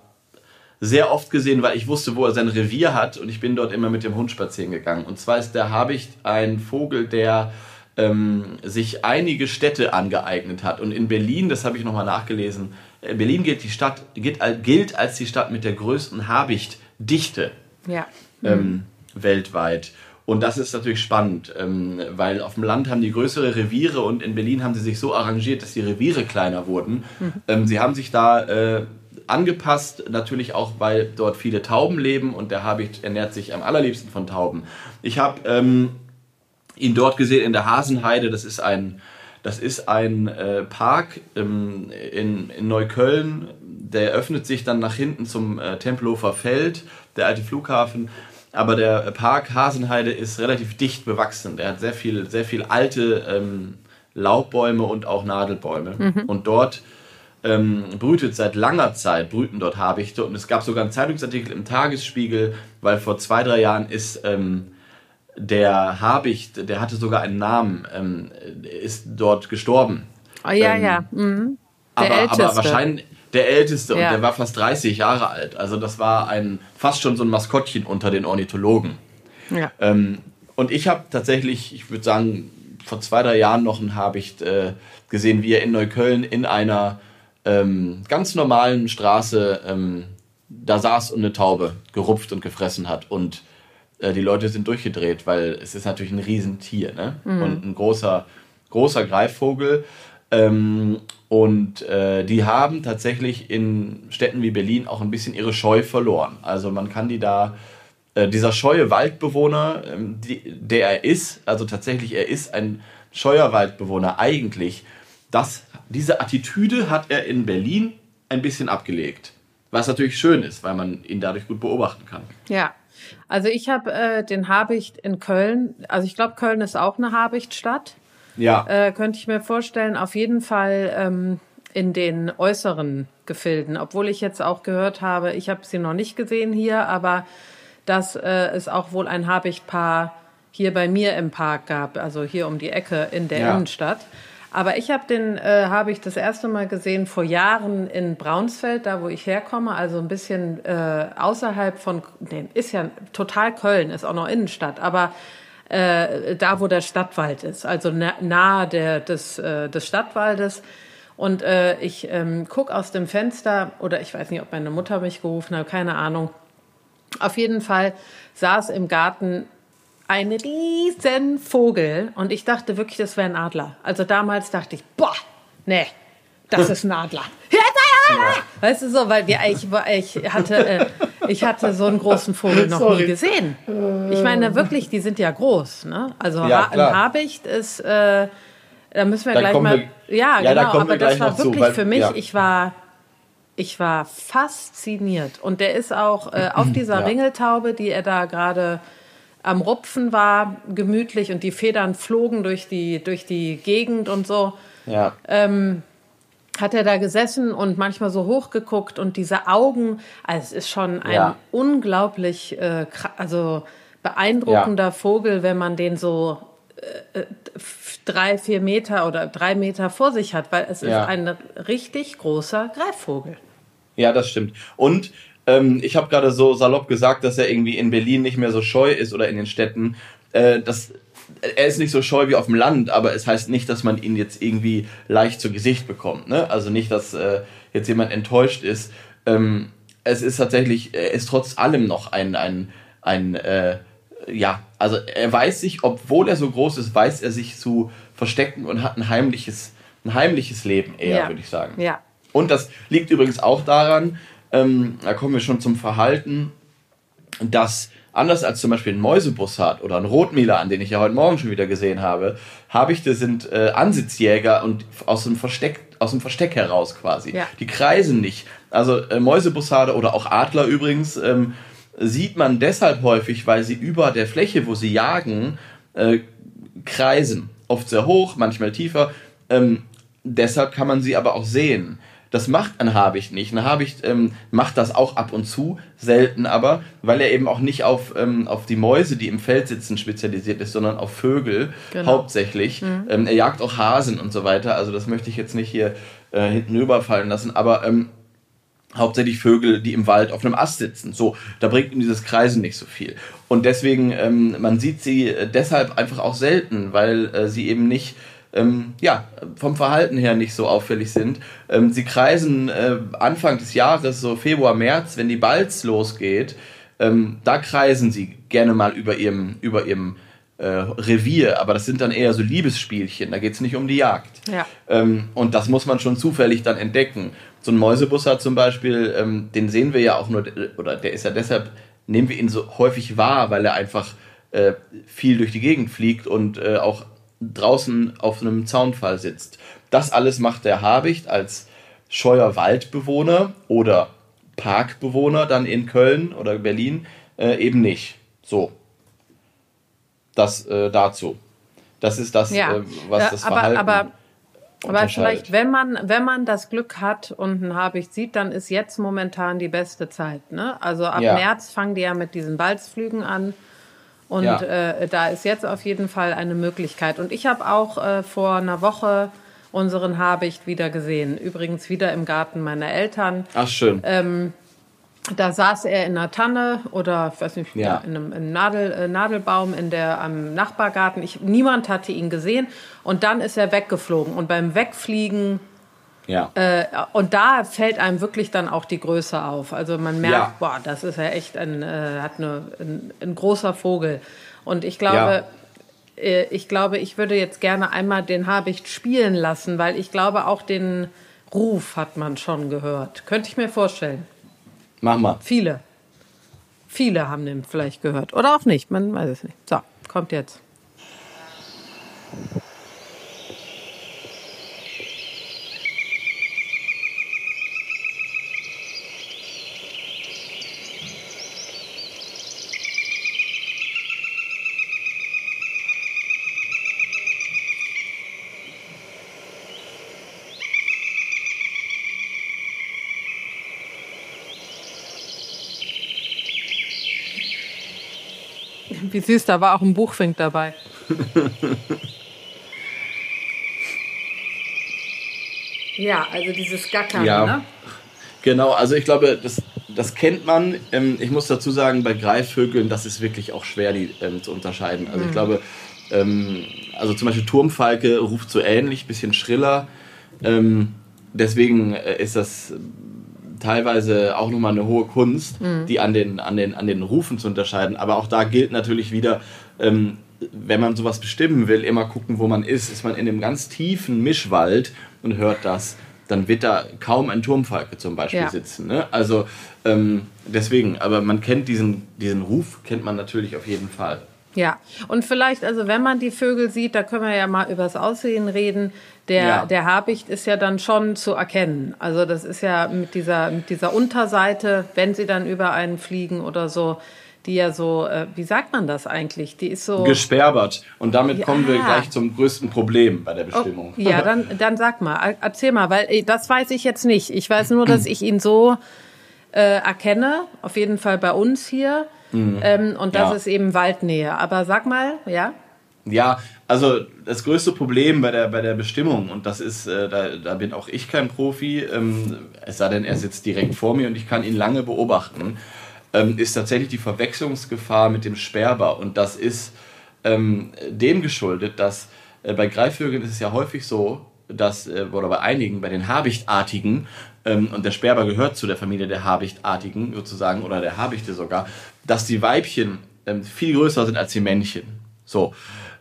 sehr oft gesehen, weil ich wusste, wo er sein Revier hat und ich bin dort immer mit dem Hund spazieren gegangen. Und zwar ist der Habicht ein Vogel, der ähm, sich einige Städte angeeignet hat. Und in Berlin, das habe ich nochmal nachgelesen, äh, Berlin gilt, die Stadt, gilt, gilt als die Stadt mit der größten Habichtdichte ja. ähm, mhm. weltweit. Und das ist natürlich spannend, ähm, weil auf dem Land haben die größere Reviere und in Berlin haben sie sich so arrangiert, dass die Reviere kleiner wurden. Mhm. Ähm, sie haben sich da äh, angepasst, natürlich auch, weil dort viele Tauben leben und der Habicht ernährt sich am allerliebsten von Tauben. Ich habe ähm, ihn dort gesehen in der Hasenheide, das ist ein das ist ein äh, Park ähm, in, in Neukölln, der öffnet sich dann nach hinten zum äh, Tempelhofer Feld, der alte Flughafen. Aber der Park Hasenheide ist relativ dicht bewachsen. Der hat sehr viel, sehr viel alte ähm, Laubbäume und auch Nadelbäume. Mhm. Und dort ähm, brütet seit langer Zeit, brüten dort Habichte. Und es gab sogar einen Zeitungsartikel im Tagesspiegel, weil vor zwei, drei Jahren ist ähm, der Habicht, der hatte sogar einen Namen, ähm, ist dort gestorben. Oh ja, ähm, ja. Mhm. Der aber, Älteste. aber wahrscheinlich der Älteste ja. und der war fast 30 Jahre alt. Also das war ein fast schon so ein Maskottchen unter den Ornithologen. Ja. Ähm, und ich habe tatsächlich, ich würde sagen, vor zwei, drei Jahren noch einen Habicht äh, gesehen, wie er in Neukölln in einer ähm, ganz normalen Straße ähm, da saß und eine Taube gerupft und gefressen hat. Und äh, die Leute sind durchgedreht, weil es ist natürlich ein Riesentier ne? Mhm. und ein großer, großer Greifvogel. Ähm, und äh, die haben tatsächlich in Städten wie Berlin auch ein bisschen ihre Scheu verloren. Also man kann die da, äh, dieser scheue Waldbewohner, ähm, die, der er ist, also tatsächlich er ist ein scheuer Waldbewohner eigentlich, das, diese Attitüde hat er in Berlin ein bisschen abgelegt. Was natürlich schön ist, weil man ihn dadurch gut beobachten kann. Ja. Also ich habe äh, den Habicht in Köln, also ich glaube, Köln ist auch eine Habichtstadt. Ja. Äh, könnte ich mir vorstellen, auf jeden Fall ähm, in den äußeren Gefilden. Obwohl ich jetzt auch gehört habe, ich habe sie noch nicht gesehen hier, aber dass äh, es auch wohl ein Habichtpaar hier bei mir im Park gab, also hier um die Ecke in der Ja. Innenstadt. Aber ich habe den, äh, habe ich das erste Mal gesehen vor Jahren in Braunsfeld, da wo ich herkomme, also ein bisschen äh, außerhalb von, nee, ist ja total Köln, ist auch noch Innenstadt, aber äh, da wo der Stadtwald ist, also na, nahe der, des, äh, des Stadtwaldes. Und äh, ich ähm, guck aus dem Fenster, oder ich weiß nicht, ob meine Mutter mich gerufen hat, keine Ahnung. Auf jeden Fall saß im Garten ein riesen Vogel und ich dachte wirklich, das wäre ein Adler. Also damals dachte ich, boah, nee, das ist ein Adler. Ja, ein Adler! Weißt du so, weil wir, ich, ich hatte, äh, ich hatte so einen großen Vogel noch Sorry. nie gesehen. Ich meine wirklich, die sind ja groß, ne? Also Ja, ein Habicht ist, äh, da müssen wir Da gleich mal, wir- ja, ja, genau, aber das war noch zu, wirklich weil- für mich, ja. ich war, ich war fasziniert. Und der ist auch äh, auf dieser Ja. Ringeltaube, die er da gerade am Rupfen war, gemütlich und die Federn flogen durch die, durch die Gegend und so, Ja. hat er da gesessen und manchmal so hochgeguckt und diese Augen, also es ist schon ein Ja. unglaublich, äh, also beeindruckender Vogel, wenn man den so äh, äh, drei, vier Meter oder drei Meter vor sich hat, weil es Ja. ist ein richtig großer Greifvogel. Ja, das stimmt. Und ähm, ich habe gerade so salopp gesagt, dass er irgendwie in Berlin nicht mehr so scheu ist oder in den Städten. Äh, das, er ist nicht so scheu wie auf dem Land, aber es heißt nicht, dass man ihn jetzt irgendwie leicht zu Gesicht bekommt. Ne? Also nicht, dass äh, jetzt jemand enttäuscht ist. Ähm, es ist tatsächlich, er ist trotz allem noch ein, ein, ein äh, ja, also er weiß sich, obwohl er so groß ist, weiß er sich zu verstecken und hat ein heimliches, ein heimliches Leben eher, Ja. würde ich sagen. Ja. Und das liegt übrigens auch daran, ähm, da kommen wir schon zum Verhalten, dass anders als zum Beispiel ein Mäusebussard oder ein Rotmilan, den ich ja heute Morgen schon wieder gesehen habe, Habichte sind äh, Ansitzjäger und aus dem Versteck aus dem Versteck heraus quasi. Ja. Die kreisen nicht. Also äh, Mäusebussarde oder auch Adler übrigens ähm, sieht man deshalb häufig, weil sie über der Fläche, wo sie jagen, äh, kreisen. Oft sehr hoch, manchmal tiefer. Ähm, deshalb kann man sie aber auch sehen. Das macht ein Habicht nicht. Ein Habicht ähm, macht das auch ab und zu, selten aber, weil er eben auch nicht auf, ähm, auf die Mäuse, die im Feld sitzen, spezialisiert ist, sondern auf Vögel Genau. hauptsächlich. Ähm, er jagt auch Hasen und so weiter. Also das möchte ich jetzt nicht hier äh, hinten rüberfallen lassen. Aber ähm, hauptsächlich Vögel, die im Wald auf einem Ast sitzen. So, da bringt ihm dieses Kreisen nicht so viel. Und deswegen, ähm, man sieht sie äh, deshalb einfach auch selten, weil äh, sie eben nicht, ähm, ja, vom Verhalten her nicht so auffällig sind. Ähm, sie kreisen äh, Anfang des Jahres, so Februar, März, wenn die Balz losgeht, ähm, da kreisen sie gerne mal über ihrem, über ihrem äh, Revier, aber das sind dann eher so Liebesspielchen, da geht es nicht um die Jagd. Ja. Ähm, und das muss man schon zufällig dann entdecken. So ein Mäusebussard zum Beispiel, ähm, den sehen wir ja auch nur, oder der ist ja deshalb, nehmen wir ihn so häufig wahr, weil er einfach äh, viel durch die Gegend fliegt und äh, auch draußen auf einem Zaunfall sitzt. Das alles macht der Habicht als scheuer Waldbewohner oder Parkbewohner dann in Köln oder Berlin äh, eben nicht. So. Das äh, dazu. Das ist das, Ja. äh, was das aber, Verhalten aber, aber vielleicht, wenn man, wenn man das Glück hat und einen Habicht sieht, dann ist jetzt momentan die beste Zeit. Ne? Also ab Ja. März fangen die ja mit diesen Balzflügen an. Und Ja. äh, da ist jetzt auf jeden Fall eine Möglichkeit. Und ich habe auch äh, vor einer Woche unseren Habicht wieder gesehen. Übrigens wieder im Garten meiner Eltern. Ach, schön. Äh, Da saß er in einer Tanne oder ich weiß nicht, Ja. in einem, in einem Nadel, äh, Nadelbaum in der, am Nachbargarten. Ich, niemand hatte ihn gesehen und dann ist er weggeflogen. Und beim Wegfliegen, ja. äh, und da fällt einem wirklich dann auch die Größe auf. Also man merkt, Ja. boah, das ist ja echt ein, äh, hat eine, ein, ein großer Vogel. Und ich glaube, Ja. äh, ich glaube, ich würde jetzt gerne einmal den Habicht spielen lassen, weil ich glaube, auch den Ruf hat man schon gehört. Könnte ich mir vorstellen. Mach mal. Viele. Viele haben den vielleicht gehört. Oder auch nicht, man weiß es nicht. So, kommt jetzt. Süß, da war auch ein Buchfink dabei. ja, also dieses Gackern, Ja. ne? Genau, also ich glaube, das, das kennt man. Ähm, ich muss dazu sagen, bei Greifvögeln, das ist wirklich auch schwer, die ähm, zu unterscheiden. Also ich glaube, ähm, also zum Beispiel Turmfalke ruft so ähnlich, bisschen schriller. Ähm, deswegen äh, ist das teilweise auch nochmal eine hohe Kunst, die an den, an, den, an den Rufen zu unterscheiden. Aber auch da gilt natürlich wieder, ähm, wenn man sowas bestimmen will, immer gucken, wo man ist. Ist man in einem ganz tiefen Mischwald und hört das, dann wird da kaum ein Turmfalke zum Beispiel Ja. sitzen. Ne? Also ähm, deswegen, aber man kennt diesen, diesen Ruf, kennt man natürlich auf jeden Fall. Ja, und vielleicht, also wenn man die Vögel sieht, da können wir ja mal übers Aussehen reden. Der, Ja. der Habicht ist ja dann schon zu erkennen. Also das ist ja mit dieser, mit dieser Unterseite, wenn sie dann über einen fliegen oder so, die ja so, äh, wie sagt man das eigentlich? Die ist so. Gesperbert. Und damit Ja. kommen wir gleich zum größten Problem bei der Bestimmung. Oh, ja, dann, dann sag mal, er- erzähl mal, weil äh, das weiß ich jetzt nicht. Ich weiß nur, dass ich ihn so äh, erkenne, auf jeden Fall bei uns hier. Ähm, und das Mhm. Ja. ist eben Waldnähe. Aber sag mal, ja? Ja, also das größte Problem bei der, bei der Bestimmung, und das ist, äh, da, da bin auch ich kein Profi, ähm, es sei denn, er sitzt direkt vor mir und ich kann ihn lange beobachten, ähm, ist tatsächlich die Verwechslungsgefahr mit dem Sperber. Und das ist ähm, dem geschuldet, dass äh, bei Greifvögeln ist es ja häufig so, dass, äh, oder bei einigen, bei den Habichtartigen, und der Sperber gehört zu der Familie der Habichtartigen sozusagen, oder der Habichte sogar, dass die Weibchen ähm, viel größer sind als die Männchen. So.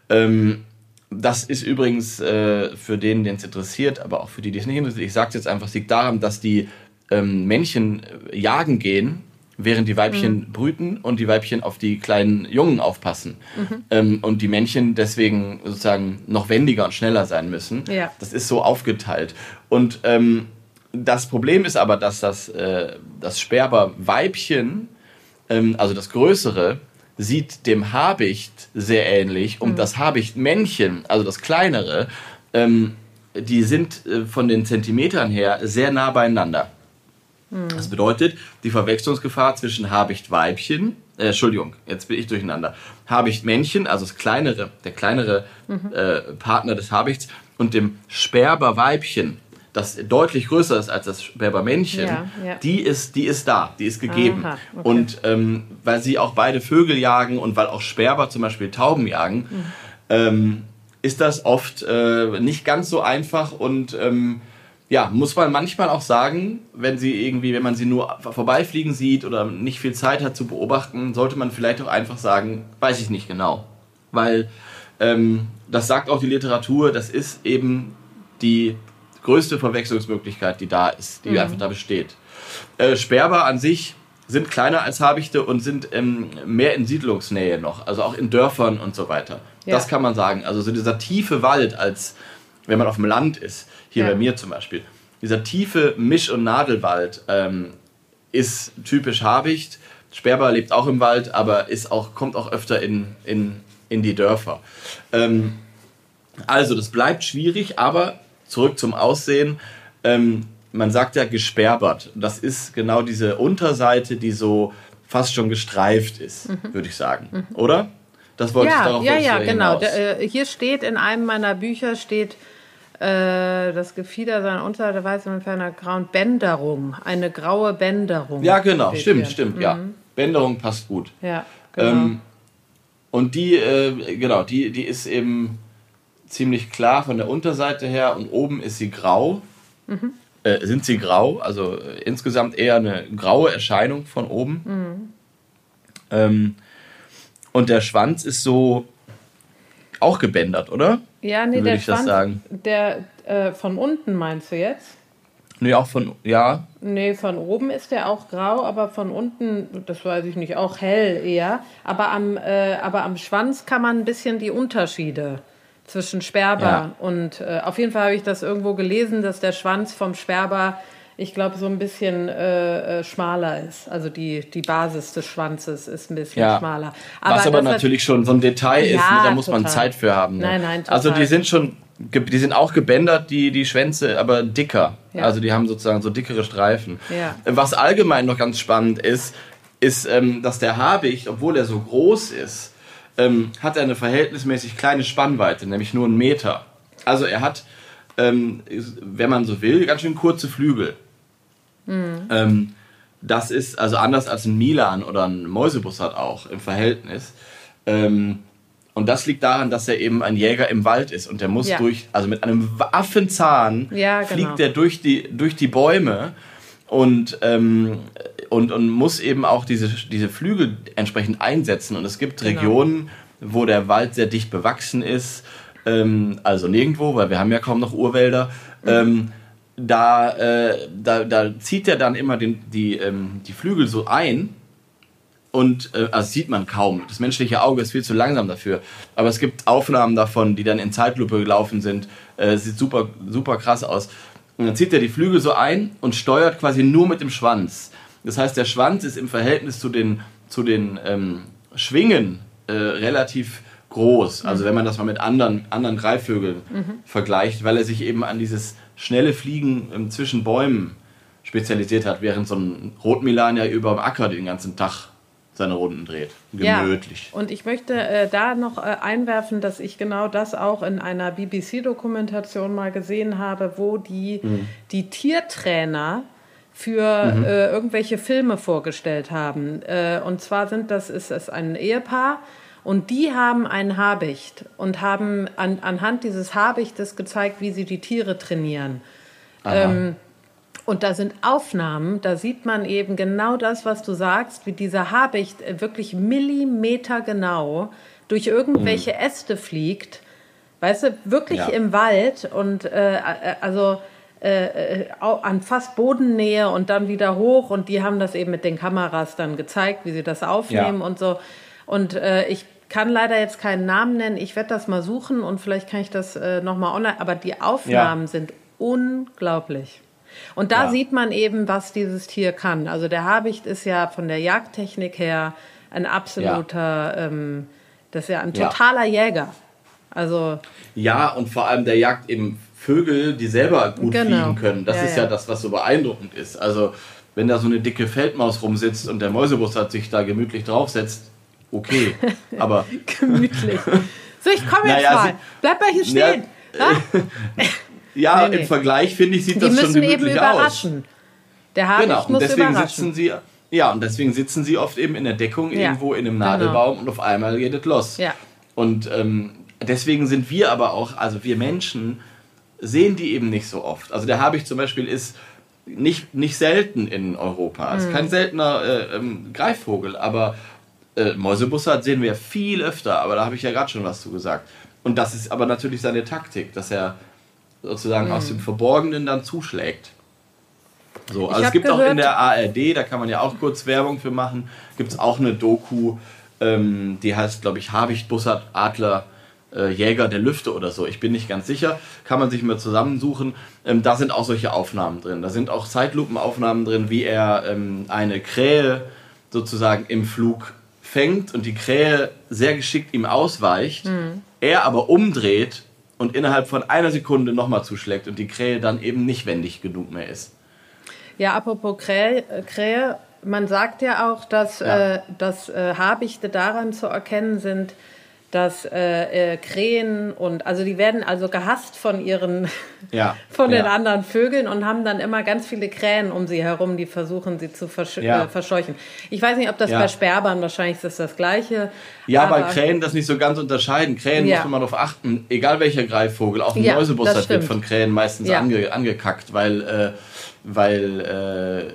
Ähm, das ist übrigens äh, für den, den es interessiert, aber auch für die, die es nicht interessiert. Ich sage es jetzt einfach, es liegt daran, dass die ähm, Männchen äh, jagen gehen, während die Weibchen brüten und die Weibchen auf die kleinen Jungen aufpassen. Ähm, und die Männchen deswegen sozusagen noch wendiger und schneller sein müssen. Ja. Das ist so aufgeteilt. Und ähm, das Problem ist aber, dass das, äh, das Sperber-Weibchen, ähm, also das Größere, sieht dem Habicht sehr ähnlich. Und das Habicht-Männchen, also das kleinere, ähm, die sind äh, von den Zentimetern her sehr nah beieinander. Das bedeutet, die Verwechslungsgefahr zwischen Habicht-Weibchen, äh, Entschuldigung, jetzt bin ich durcheinander, Habicht-Männchen, also das kleinere, der kleinere äh, Partner des Habichts, und dem Sperber-Weibchen, das deutlich größer ist als das Sperber-Männchen, Ja, ja. die, ist, die ist da, die ist gegeben. Aha, okay. Und ähm, weil sie auch beide Vögel jagen und weil auch Sperber zum Beispiel Tauben jagen, Mhm. ähm, ist das oft äh, nicht ganz so einfach und ähm, ja, muss man manchmal auch sagen, wenn sie irgendwie, wenn man sie nur vorbeifliegen sieht oder nicht viel Zeit hat zu beobachten, sollte man vielleicht auch einfach sagen, weiß ich nicht genau. Weil ähm, das sagt auch die Literatur, das ist eben die größte Verwechslungsmöglichkeit, die da ist, die einfach da besteht. Äh, Sperber an sich sind kleiner als Habichte und sind ähm, mehr in Siedlungsnähe noch, also auch in Dörfern und so weiter. Ja. Das kann man sagen. Also so dieser tiefe Wald, als wenn man auf dem Land ist, hier Ja. bei mir zum Beispiel, dieser tiefe Misch- und Nadelwald ähm, ist typisch Habicht. Sperber lebt auch im Wald, aber ist auch, kommt auch öfter in, in, in die Dörfer. Ähm, also, das bleibt schwierig, aber zurück zum Aussehen. Ähm, man sagt ja gesperbert. Das ist genau diese Unterseite, die so fast schon gestreift ist, würde ich sagen. Oder? Das wollte ich Ja, darauf ja, ja, genau. Der, äh, hier steht in einem meiner Bücher steht äh, das Gefieder seiner Unterseite weiß mit einer grauen Bänderung, eine graue Bänderung. Ja, genau, stimmt, hier. stimmt, ja. Bänderung passt gut. Ja, genau. Ähm, und die, äh, genau, die, die ist eben ziemlich klar von der Unterseite her und oben ist sie grau. Äh, sind sie grau, also äh, insgesamt eher eine graue Erscheinung von oben. Ähm, und der Schwanz ist so auch gebändert, oder? Ja, nee, Würde der ich das Schwanz, sagen. der äh, von unten meinst du jetzt? Nee, auch von, ja. Nee, von oben ist der auch grau, aber von unten, das weiß ich nicht, auch hell eher. Aber am, äh, aber am Schwanz kann man ein bisschen die Unterschiede zwischen Sperber Ja. und äh, auf jeden Fall habe ich das irgendwo gelesen, dass der Schwanz vom Sperber, ich glaube, so ein bisschen äh, äh, schmaler ist. Also die, die Basis des Schwanzes ist ein bisschen Ja. schmaler. Was aber das hat- natürlich schon so ein Detail ist, Ja, ne? da muss man total. Zeit für haben. Ne? Nein, nein, total. Also die sind schon, die sind auch gebändert, die, die Schwänze, aber dicker. Also die haben sozusagen so dickere Streifen. Ja. Was allgemein noch ganz spannend ist, ist, ähm, dass der Habicht, obwohl er so groß ist, ähm, hat er eine verhältnismäßig kleine Spannweite, nämlich nur einen Meter. Also er hat, ähm, wenn man so will, ganz schön kurze Flügel. Ähm, das ist also anders als ein Milan oder ein Mäusebussard auch im Verhältnis. Ähm, und das liegt daran, dass er eben ein Jäger im Wald ist und der muss Ja. durch, also mit einem Affenzahn Ja, genau. fliegt er durch die, durch die Bäume und, ähm, und, und muss eben auch diese, diese Flügel entsprechend einsetzen. Und es gibt Genau. Regionen, wo der Wald sehr dicht bewachsen ist, ähm, also nirgendwo, weil wir haben ja kaum noch Urwälder. Ähm, da, äh, da, da zieht er dann immer den, die, ähm, die Flügel so ein und äh, also sieht man kaum. Das menschliche Auge ist viel zu langsam dafür. Aber es gibt Aufnahmen davon, die dann in Zeitlupe gelaufen sind. Äh, sieht super, super krass aus. Und dann zieht er die Flügel so ein und steuert quasi nur mit dem Schwanz. Das heißt, der Schwanz ist im Verhältnis zu den, zu den ähm, Schwingen äh, relativ groß. Also wenn man das mal mit anderen, anderen Greifvögeln vergleicht, weil er sich eben an dieses schnelle Fliegen ähm, zwischen Bäumen spezialisiert hat, während so ein Rotmilan ja über dem Acker den ganzen Tag seine Runden dreht. Gemütlich. Ja, und ich möchte äh, da noch äh, einwerfen, dass ich genau das auch in einer BBC-Dokumentation mal gesehen habe, wo die, Mhm. die Tiertrainer für äh, irgendwelche Filme vorgestellt haben. Äh, und zwar sind das, ist es ein Ehepaar und die haben einen Habicht und haben an, anhand dieses Habichtes gezeigt, wie sie die Tiere trainieren. Ähm, und da sind Aufnahmen, da sieht man eben genau das, was du sagst, wie dieser Habicht äh, wirklich millimetergenau durch irgendwelche Äste fliegt. Weißt du, wirklich Ja. im Wald und äh, äh, also äh, äh, an fast Bodennähe und dann wieder hoch und die haben das eben mit den Kameras dann gezeigt, wie sie das aufnehmen Ja. und so. Und äh, ich kann leider jetzt keinen Namen nennen, ich werde das mal suchen und vielleicht kann ich das äh, nochmal online, aber die Aufnahmen sind unglaublich. Und da Ja. sieht man eben, was dieses Tier kann. Also der Habicht ist ja von der Jagdtechnik her ein absoluter, ähm, das ist ja ein Ja. totaler Jäger. Also Ja, und vor allem der jagt eben Vögel, die selber gut Genau. fliegen können. Das Ja, ist ja. ja. das, was so beeindruckend ist. Also, wenn da so eine dicke Feldmaus rumsitzt und der Mäusebussard sich da gemütlich draufsetzt, okay. Aber gemütlich. so, ich komme jetzt Naja, mal. Bleib mal hier Ja, stehen. Ha? Ja, Nee, nee. im Vergleich finde ich, sieht Die das schon müssen eben gemütlich aus. überraschen. Der Habicht Genau, und muss deswegen überraschen. sitzen sie. Ja, und deswegen sitzen sie oft eben in der Deckung Ja, irgendwo in einem genau. Nadelbaum und auf einmal geht es los. Ja. Und ähm, deswegen sind wir aber auch, also wir Menschen sehen die eben nicht so oft. Also der Habicht zum Beispiel ist nicht, nicht selten in Europa. Ist Mhm. kein seltener äh, ähm, Greifvogel, aber äh, Mäusebussard sehen wir viel öfter, aber da habe ich ja gerade schon was zu gesagt. Und das ist aber natürlich seine Taktik, dass er sozusagen aus dem Verborgenen dann zuschlägt. So, also es gibt auch in gehört- der ARD, da kann man ja auch kurz Werbung für machen, gibt es auch eine Doku, ähm, die heißt, glaube ich, Habicht, Bussard, Adler, äh, Jäger der Lüfte oder so. Ich bin nicht ganz sicher, kann man sich mal zusammensuchen. Ähm, da sind auch solche Aufnahmen drin. Da sind auch Zeitlupenaufnahmen drin, wie er ähm, eine Krähe sozusagen im Flug fängt und die Krähe sehr geschickt ihm ausweicht, er aber umdreht und innerhalb von einer Sekunde nochmal zuschlägt und die Krähe dann eben nicht wendig genug mehr ist. Ja, apropos Krähe, äh, Krähe man sagt ja auch, dass, Ja. äh, dass äh, Habichte daran zu erkennen sind, dass äh, äh, Krähen und also die werden also gehasst von ihren Ja, von den ja. anderen Vögeln und haben dann immer ganz viele Krähen um sie herum, die versuchen sie zu versch Ja. äh, verscheuchen. Ich weiß nicht, ob das bei Sperbern wahrscheinlich ist das das gleiche. Ja, aber weil Krähen das nicht so ganz unterscheiden. Krähen muss man darauf achten, egal welcher Greifvogel, auch ein Mäusebussard wird von Krähen meistens ange, angekackt, weil äh, weil,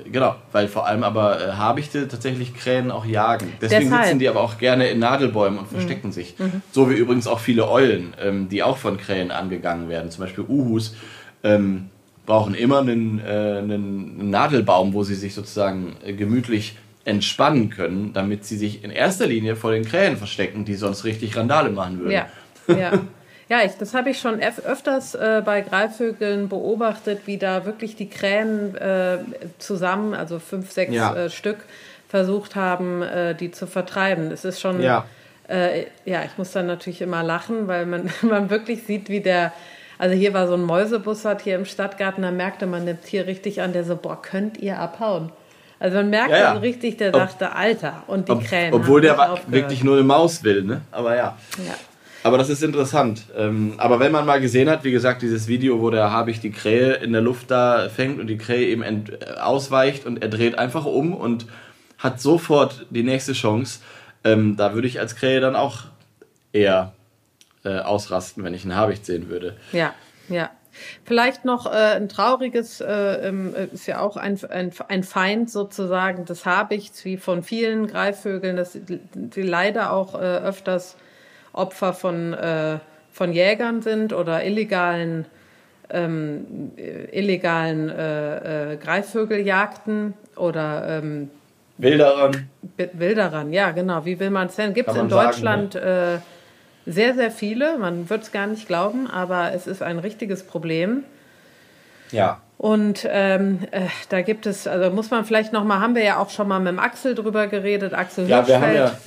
äh, genau, weil vor allem aber äh, Habichte tatsächlich Krähen auch jagen. Deswegen Deshalb. sitzen die aber auch gerne in Nadelbäumen und verstecken sich. So wie übrigens auch viele Eulen, ähm, die auch von Krähen angegangen werden. Zum Beispiel Uhus ähm, brauchen immer einen, äh, einen Nadelbaum, wo sie sich sozusagen äh, gemütlich entspannen können, damit sie sich in erster Linie vor den Krähen verstecken, die sonst richtig Randale machen würden. Ja, ja. Ja, ich, das habe ich schon öf öfters äh, bei Greifvögeln beobachtet, wie da wirklich die Krähen äh, zusammen, also fünf, sechs Ja. äh, Stück, versucht haben, äh, die zu vertreiben. Es ist schon, Ja. äh, ja, ich muss dann natürlich immer lachen, weil man, man wirklich sieht, wie der, also hier war so ein Mäusebussard hier im Stadtgarten, da merkte man dem Tier richtig an, der so, boah, könnt ihr abhauen? Also man merkt Ja, ja. dann richtig, der Ob- dachte, Alter, und die Ob, Krähen. obwohl der wirklich nur eine Maus will, ne? Aber ja. Ja. Aber das ist interessant. Ähm, aber wenn man mal gesehen hat, wie gesagt, dieses Video, wo der Habicht die Krähe in der Luft da fängt und die Krähe eben äh, ausweicht und er dreht einfach um und hat sofort die nächste Chance, ähm, da würde ich als Krähe dann auch eher äh, ausrasten, wenn ich einen Habicht sehen würde. Ja, ja. Vielleicht noch äh, ein trauriges, äh, ähm, äh, ist ja auch ein, ein, ein Feind sozusagen des Habichts, wie von vielen Greifvögeln, dass die leider auch äh, öfters Opfer von, äh, von Jägern sind oder illegalen, ähm, äh, illegalen äh, äh, Greifvögeljagden oder ähm, Wilderern. Bi- Wilderern, ja, genau. Wie will man es denn? Gibt es in man sagen, Deutschland äh, sehr, sehr viele. Man wird es gar nicht glauben, aber es ist ein richtiges Problem. Ja. Und ähm, äh, da gibt es, also muss man vielleicht nochmal, haben wir ja auch schon mal mit dem Axel drüber geredet, Axel Ja, wir haben Hirschfeld. ja.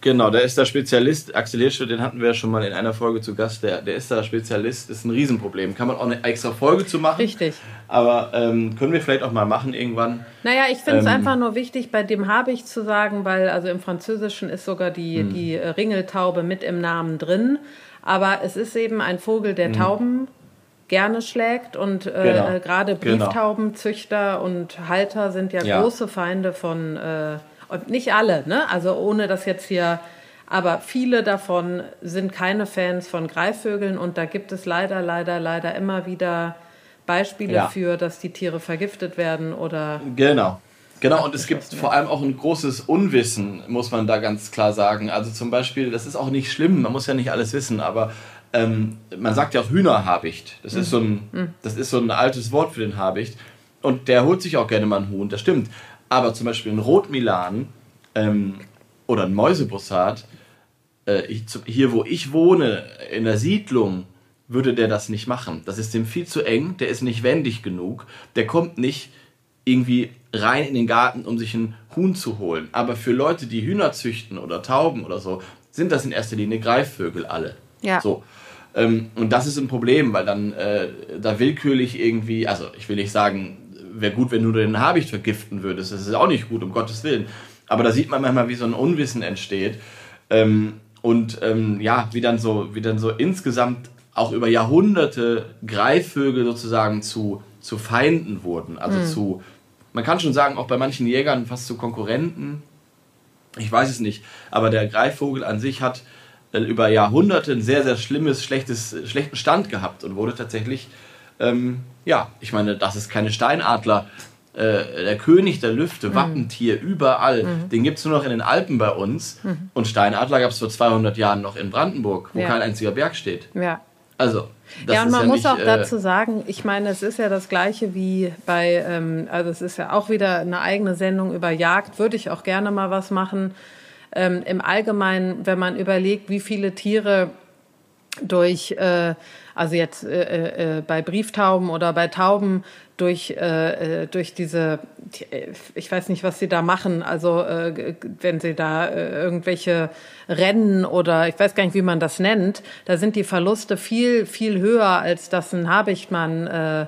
Genau, der ist der Spezialist. Axel Hirschfeld, den hatten wir ja schon mal in einer Folge zu Gast. Der, der ist da Spezialist, ist ein Riesenproblem. Kann man auch eine extra Folge zu machen. Richtig. Aber ähm, können wir vielleicht auch mal machen irgendwann. Naja, ich finde es Ähm, einfach nur wichtig, bei dem habe ich zu sagen, weil also im Französischen ist sogar die, Hm. die Ringeltaube mit im Namen drin. Aber es ist eben ein Vogel, der Tauben gerne schlägt und äh, Hm. Genau. äh, gerade Genau. Brieftaubenzüchter und Halter sind ja, Ja. große Feinde von, äh, und nicht alle, ne? Also ohne das jetzt hier, aber viele davon sind keine Fans von Greifvögeln und da gibt es leider, leider, leider immer wieder Beispiele Ja. für, dass die Tiere vergiftet werden oder Genau. Genau, und es gibt vor allem auch ein großes Unwissen, muss man da ganz klar sagen. Also zum Beispiel, das ist auch nicht schlimm, man muss ja nicht alles wissen, aber ähm, man sagt ja auch Hühnerhabicht. Das ist, so ein, das ist so ein altes Wort für den Habicht. Und der holt sich auch gerne mal einen Huhn, das stimmt. Aber zum Beispiel ein Rotmilan ähm, oder ein Mäusebussard, äh, ich, hier wo ich wohne, in der Siedlung, würde der das nicht machen. Das ist dem viel zu eng, der ist nicht wendig genug, der kommt nicht irgendwie rein in den Garten, um sich ein Huhn zu holen. Aber für Leute, die Hühner züchten oder Tauben oder so, sind das in erster Linie Greifvögel alle. Ja. So. Ähm, und das ist ein Problem, weil dann äh, da willkürlich irgendwie, also ich will nicht sagen, wäre gut, wenn du den Habicht vergiften würdest. Das ist auch nicht gut, um Gottes Willen. Aber da sieht man manchmal, wie so ein Unwissen entsteht. Ähm, und ähm, ja, wie dann so, wie dann so insgesamt auch über Jahrhunderte Greifvögel sozusagen zu, zu Feinden wurden. Also zu, man kann schon sagen, auch bei manchen Jägern fast zu Konkurrenten. Ich weiß es nicht. Aber der Greifvogel an sich hat äh, über Jahrhunderte ein sehr, sehr schlimmes, schlechtes, schlechten Stand gehabt und wurde tatsächlich, ähm, ja, ich meine, das ist keine Steinadler. Äh, der König der Lüfte, Wappentier, überall. Den gibt es nur noch in den Alpen bei uns. Und Steinadler gab es vor 200 Jahren noch in Brandenburg, wo Ja. kein einziger Berg steht. ja. Also, das ja, und man ja muss nicht, auch äh, dazu sagen, ich meine, es ist ja das gleiche wie bei, ähm, also es ist ja auch wieder eine eigene Sendung über Jagd, würde ich auch gerne mal was machen. Ähm, Im Allgemeinen, wenn man überlegt, wie viele Tiere durch, äh, also jetzt äh, äh, bei Brieftauben oder bei Tauben durch, äh, äh, durch diese, äh, ich weiß nicht, was sie da machen, also äh, wenn sie da äh, irgendwelche Rennen oder ich weiß gar nicht, wie man das nennt, da sind die Verluste viel, viel höher, als dass ein Habichtmann äh,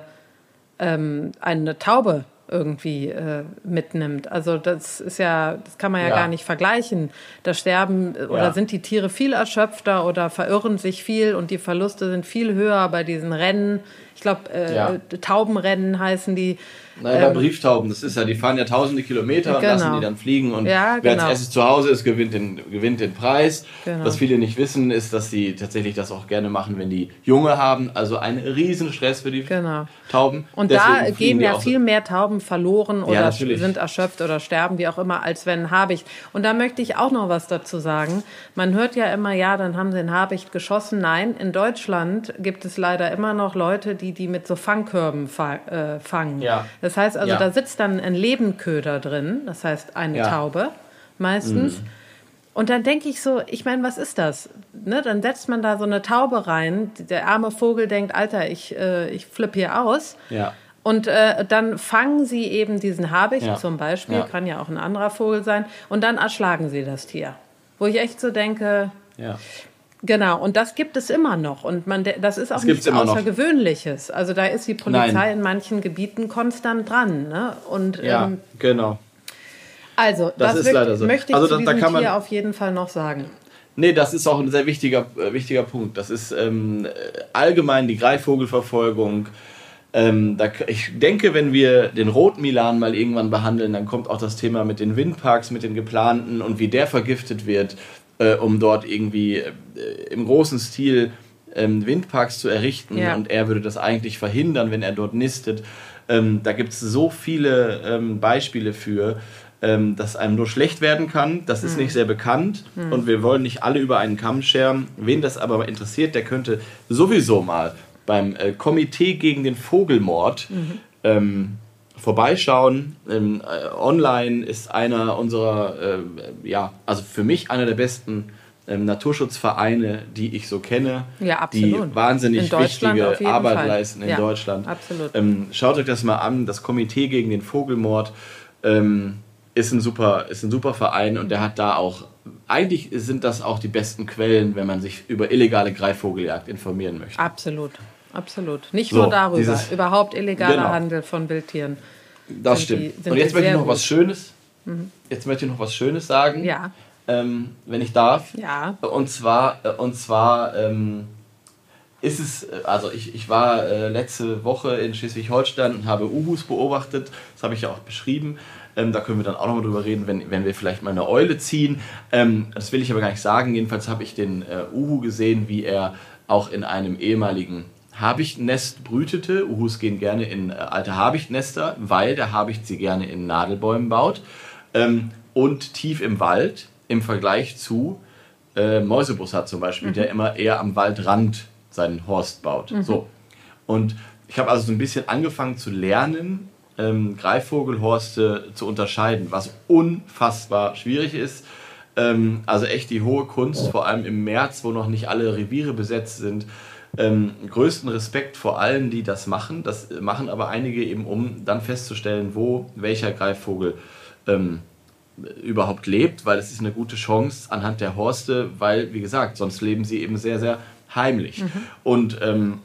ähm, eine Taube irgendwie äh, mitnimmt. Also das ist ja, das kann man ja, Ja. gar nicht vergleichen. Da sterben äh, oder Ja. sind die Tiere viel erschöpfter oder verirren sich viel und die Verluste sind viel höher bei diesen Rennen glaube, äh, ja. Taubenrennen heißen die. Naja, ähm, Brieftauben, das ist ja, die fahren ja tausende Kilometer genau. und lassen die dann fliegen und ja, wer genau. als erstes zu Hause ist, gewinnt den, gewinnt den Preis. Genau. Was viele nicht wissen, ist, dass sie tatsächlich das auch gerne machen, wenn die Junge haben. Also ein Riesenstress für die genau. Tauben. Und Deswegen da gehen ja viel mehr Tauben verloren oder ja, sind erschöpft oder sterben, wie auch immer, als wenn Habicht. Und da möchte ich auch noch was dazu sagen. Man hört ja immer, ja, dann haben sie den Habicht geschossen. Nein, in Deutschland gibt es leider immer noch Leute, die die mit so Fangkörben äh, fangen. Ja. Das heißt also, ja. da sitzt dann ein Lebenköder drin, das heißt eine ja. Taube meistens. Mhm. Und dann denke ich so, ich meine, was ist das? Ne, dann setzt man da so eine Taube rein. Der arme Vogel denkt, Alter, ich, äh, ich flippe hier aus. Ja. Und äh, dann fangen sie eben diesen Habicht ja. zum Beispiel, ja. kann ja auch ein anderer Vogel sein, und dann erschlagen sie das Tier. Wo ich echt so denke, ja. Genau, und das gibt es immer noch. Und man, das ist auch das nichts Außergewöhnliches. Also da ist die Polizei Nein. in manchen Gebieten konstant dran. Ne? Und, ja, ähm, genau. Also, das, das ist wirklich, leider so. möchte ich also, zu da, diesem da man, Tier auf jeden Fall noch sagen. Nee, das ist auch ein sehr wichtiger, äh, wichtiger Punkt. Das ist ähm, allgemein die Greifvogelverfolgung. Ähm, da, ich denke, wenn wir den Rotmilan mal irgendwann behandeln, dann kommt auch das Thema mit den Windparks, mit den geplanten und wie der vergiftet wird äh, um dort irgendwie äh, im großen Stil ähm, Windparks zu errichten. Ja. Und er würde das eigentlich verhindern, wenn er dort nistet. Ähm, da gibt es so viele ähm, Beispiele für, ähm, dass einem nur schlecht werden kann. Das ist mhm. nicht sehr bekannt mhm. und wir wollen nicht alle über einen Kamm scheren. Wen das aber interessiert, der könnte sowieso mal beim äh, Komitee gegen den Vogelmord mhm. Vorbeischauen. Ähm, äh, online ist einer unserer, äh, ja, also für mich einer der besten ähm, Naturschutzvereine, die ich so kenne, ja, die wahnsinnig wichtige Arbeit Fall. leisten in ja, Deutschland. Absolut. Ähm, schaut euch das mal an. Das Komitee gegen den Vogelmord ähm, ist, ein super, ist ein super Verein und der hat da auch, eigentlich sind das auch die besten Quellen, wenn man sich über illegale Greifvogeljagd informieren möchte. Absolut. Absolut. Nicht so, nur darüber. Dieses, Überhaupt illegaler genau. Handel von Wildtieren. Das stimmt. Die, und jetzt möchte ich noch was Schönes. Mhm. Jetzt möchte ich noch was Schönes sagen. Ja. Ähm, wenn ich darf. Ja. Und zwar, äh, und zwar ähm, ist es, äh, also ich, ich war äh, letzte Woche in Schleswig-Holstein und habe Uhus beobachtet. Das habe ich ja auch beschrieben. Ähm, da können wir dann auch nochmal drüber reden, wenn, wenn wir vielleicht mal eine Eule ziehen. Ähm, das will ich aber gar nicht sagen. Jedenfalls habe ich den äh, Uhu gesehen, wie er auch in einem ehemaligen Habichtnest brütete. Uhus gehen gerne in äh, alte Habichtnester, weil der Habicht sie gerne in Nadelbäumen baut. Ähm, und tief im Wald im Vergleich zu äh, Mäusebussard zum Beispiel, mhm. der immer eher am Waldrand seinen Horst baut. Mhm. So. Und ich habe also so ein bisschen angefangen zu lernen, ähm, Greifvogelhorste zu unterscheiden, was unfassbar schwierig ist. Ähm, also echt die hohe Kunst, vor allem im März, wo noch nicht alle Reviere besetzt sind ähm, größten Respekt vor allen, die das machen. Das machen aber einige eben, um dann festzustellen, wo welcher Greifvogel ähm, überhaupt lebt, weil es ist eine gute Chance anhand der Horste, weil, wie gesagt, sonst leben sie eben sehr, sehr heimlich. Mhm. Und ähm,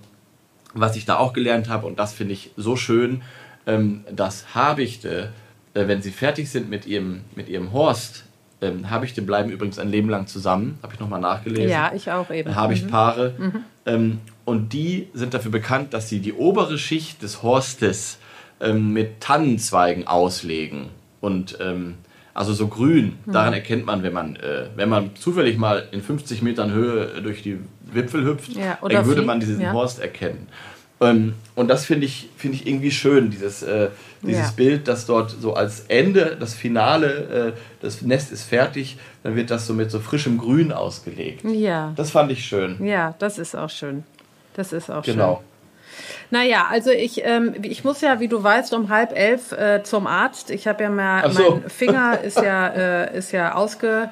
was ich da auch gelernt habe, und das finde ich so schön, ähm, dass Habichte, äh, wenn sie fertig sind mit ihrem, mit ihrem Horst, ähm, Habichte bleiben übrigens ein Leben lang zusammen, habe ich nochmal nachgelesen. Ja, ich auch eben. Habichtpaare. Mhm. mhm. Ähm, und die sind dafür bekannt, dass sie die obere Schicht des Horstes ähm, mit Tannenzweigen auslegen. Und ähm, also so grün, mhm. daran erkennt man, wenn man, äh, wenn man zufällig mal in 50 Metern Höhe durch die Wipfel hüpft, ja, dann würde man diesen ja. Horst erkennen. Ähm, und das finde ich, find ich irgendwie schön, dieses, äh, dieses ja. Bild, dass dort so als Ende, das Finale, äh, das Nest ist fertig, dann wird das so mit so frischem Grün ausgelegt. Ja. Das fand ich schön. Ja, das ist auch schön. Das ist auch genau. schön. Genau. Naja, also ich, ähm, ich muss ja, wie du weißt, um halb elf äh, zum Arzt. Ich habe ja mal, so. mein Finger ist ja, äh, ist ja ausge,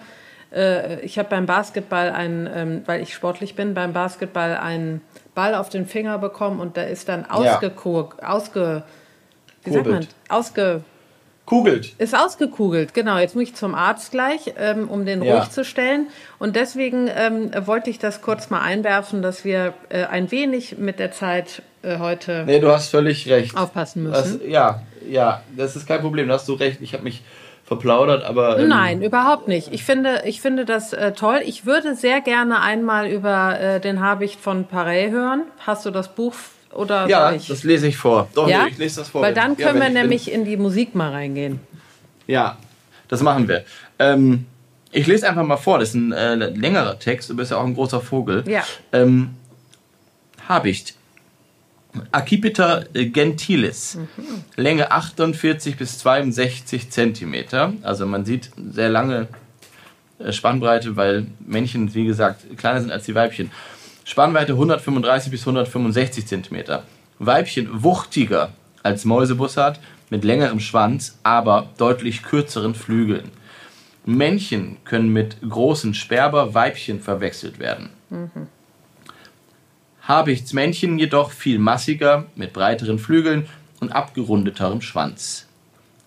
äh, ich habe beim Basketball einen, ähm, weil ich sportlich bin, beim Basketball einen Ball auf den Finger bekommen und der ist dann ausgekugelt, ja. ausge, wie sagt man, ausge, Kugelt. Ist ausgekugelt, genau. Jetzt muss ich zum Arzt gleich, ähm, um den ja. ruhig zu stellen. Und deswegen ähm, wollte ich das kurz mal einwerfen, dass wir äh, ein wenig mit der Zeit äh, heute. Nee, du hast völlig recht. Aufpassen müssen. Das, ja, ja, das ist kein Problem. Da hast du recht. Ich habe mich verplaudert, aber. Ähm Nein, überhaupt nicht. Ich finde, ich finde das äh, toll. Ich würde sehr gerne einmal über äh, den Habicht von Paris hören. Hast du das Buch Oder Ja, ich? das lese ich vor. Doch, ja? nee, ich lese das vor. Weil dann ja, können wenn wir ich- nämlich in die Musik mal reingehen. Ja, das machen wir. Ähm, ich lese einfach mal vor, das ist ein äh, längerer Text, du bist ja auch ein großer Vogel. Ja. Ähm, Habicht. Acipita gentilis. Länge 48 bis 62 Zentimeter. Also man sieht sehr lange äh, Spannbreite, weil Männchen, wie gesagt, kleiner sind als die Weibchen. Spannweite 135 bis 165 Zentimeter. Weibchen wuchtiger als Mäusebussard mit längerem Schwanz, aber deutlich kürzeren Flügeln. Männchen können mit großen Sperber-Weibchen verwechselt werden. Habichtsmännchen jedoch viel massiger, mit breiteren Flügeln und abgerundeterem Schwanz.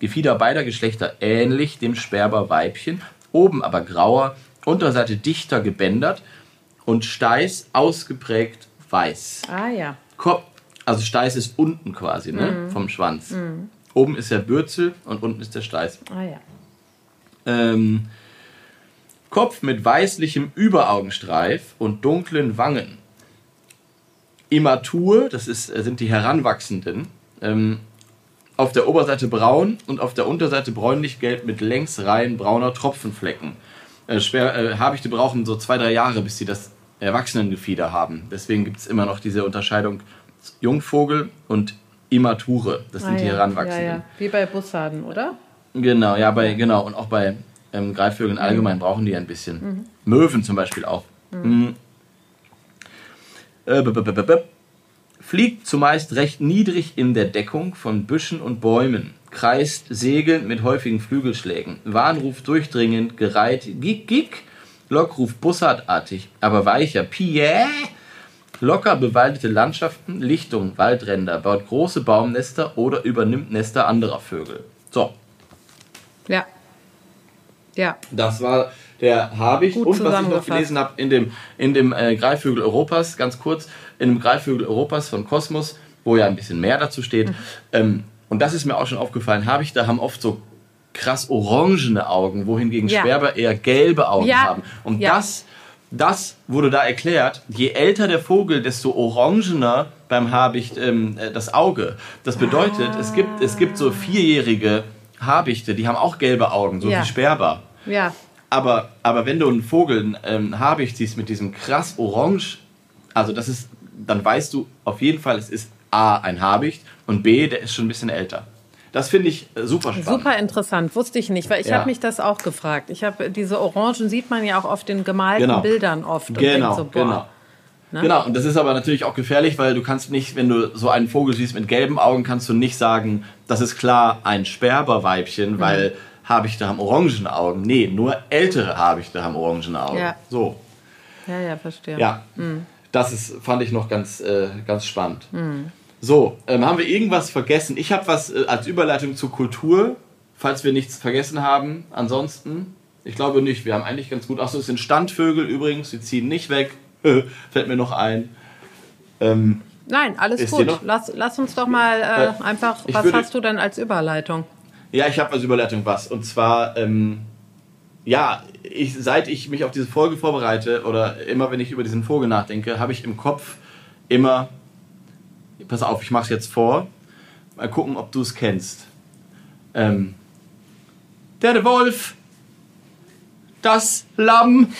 Gefieder beider Geschlechter ähnlich dem Sperber-Weibchen, oben aber grauer, Unterseite dichter gebändert und Steiß ausgeprägt weiß. Ah ja. Kopf, also Steiß ist unten quasi, ne, vom Schwanz. Oben ist der Bürzel und unten ist der Steiß. Ah ja. Ähm, Kopf mit weißlichem Überaugenstreif und dunklen Wangen. Immatur, das ist, äh, sind die Heranwachsenden, ähm, auf der Oberseite braun und auf der Unterseite bräunlich-gelb mit Längsreihen brauner Tropfenflecken. Äh, schwer, äh, Habichte brauchen so zwei, drei Jahre, bis sie das Erwachsenengefieder haben. Deswegen gibt es immer noch diese Unterscheidung Jungvogel und Immature. Das sind ah, die ja. Heranwachsenden. Ja, ja. Wie bei Bussarden, oder? Genau, ja, bei, genau. Und auch bei ähm, Greifvögeln allgemein brauchen die ein bisschen. Möwen zum Beispiel auch. Mhm. Äh, Fliegt zumeist recht niedrig in der Deckung von Büschen und Bäumen. Kreist segelnd mit häufigen Flügelschlägen. Warnruf durchdringend, gereiht, gik, gik. Lockruf bussardartig, aber weicher, piä. Locker bewaldete Landschaften, Lichtung, Waldränder, baut große Baumnester oder übernimmt Nester anderer Vögel. So, Ja. Ja. Das war der Habicht. Gut Und was ich noch gelesen habe in dem, in dem äh, Greifvögel Europas, ganz kurz, in dem Greifvögel Europas von Kosmos, wo ja ein bisschen mehr dazu steht. Mhm. Ähm, und das ist mir auch schon aufgefallen. Habichte haben oft so krass orangene Augen, wohingegen Ja. Sperber eher gelbe Augen Ja. haben. Und Ja. das, das wurde da erklärt. Je älter der Vogel, desto orangener beim Habicht ähm, äh, das Auge. Das bedeutet, es, gibt, es gibt so vierjährige Habichte, die haben auch gelbe Augen, so wie Sperber. Ja. Aber, aber wenn du einen Vogel ähm, Habicht siehst mit diesem krass orange, also das ist, dann weißt du auf jeden Fall, es ist A, ein Habicht und B, der ist schon ein bisschen älter. Das finde ich äh, super spannend. Super interessant, wusste ich nicht, weil ich Ja. habe mich das auch gefragt. Ich habe diese Orangen sieht man ja auch auf den gemalten Genau. Bildern oft. Genau, so, genau. Ne? Genau, und das ist aber natürlich auch gefährlich, weil du kannst nicht, wenn du so einen Vogel siehst mit gelben Augen, kannst du nicht sagen, das ist klar ein Mhm. Sperberweibchen, weil Habichte haben orangen Augen. Nee, nur ältere Habichte haben orangen Augen. Ja. So, Ja, ja, verstehe. ja. Das ist, fand ich noch ganz, äh, ganz spannend. So, ähm, haben wir irgendwas vergessen? Ich habe was äh, als Überleitung zur Kultur, falls wir nichts vergessen haben. Ansonsten, ich glaube nicht. Wir haben eigentlich ganz gut. Achso, es sind Standvögel übrigens, die ziehen nicht weg. Fällt mir noch ein. Ähm, Nein, alles gut. Lass, lass uns doch mal äh, Äh, einfach, ich was würde- hast du denn als Überleitung? Ja, ich habe als Überleitung was. Und zwar, ähm, ja, ich, seit ich mich auf diese Folge vorbereite oder immer wenn ich über diesen Vogel nachdenke, habe ich im Kopf immer, pass auf, ich mache es jetzt vor, mal gucken, ob du es kennst. Ähm, der Wolf, das Lamm,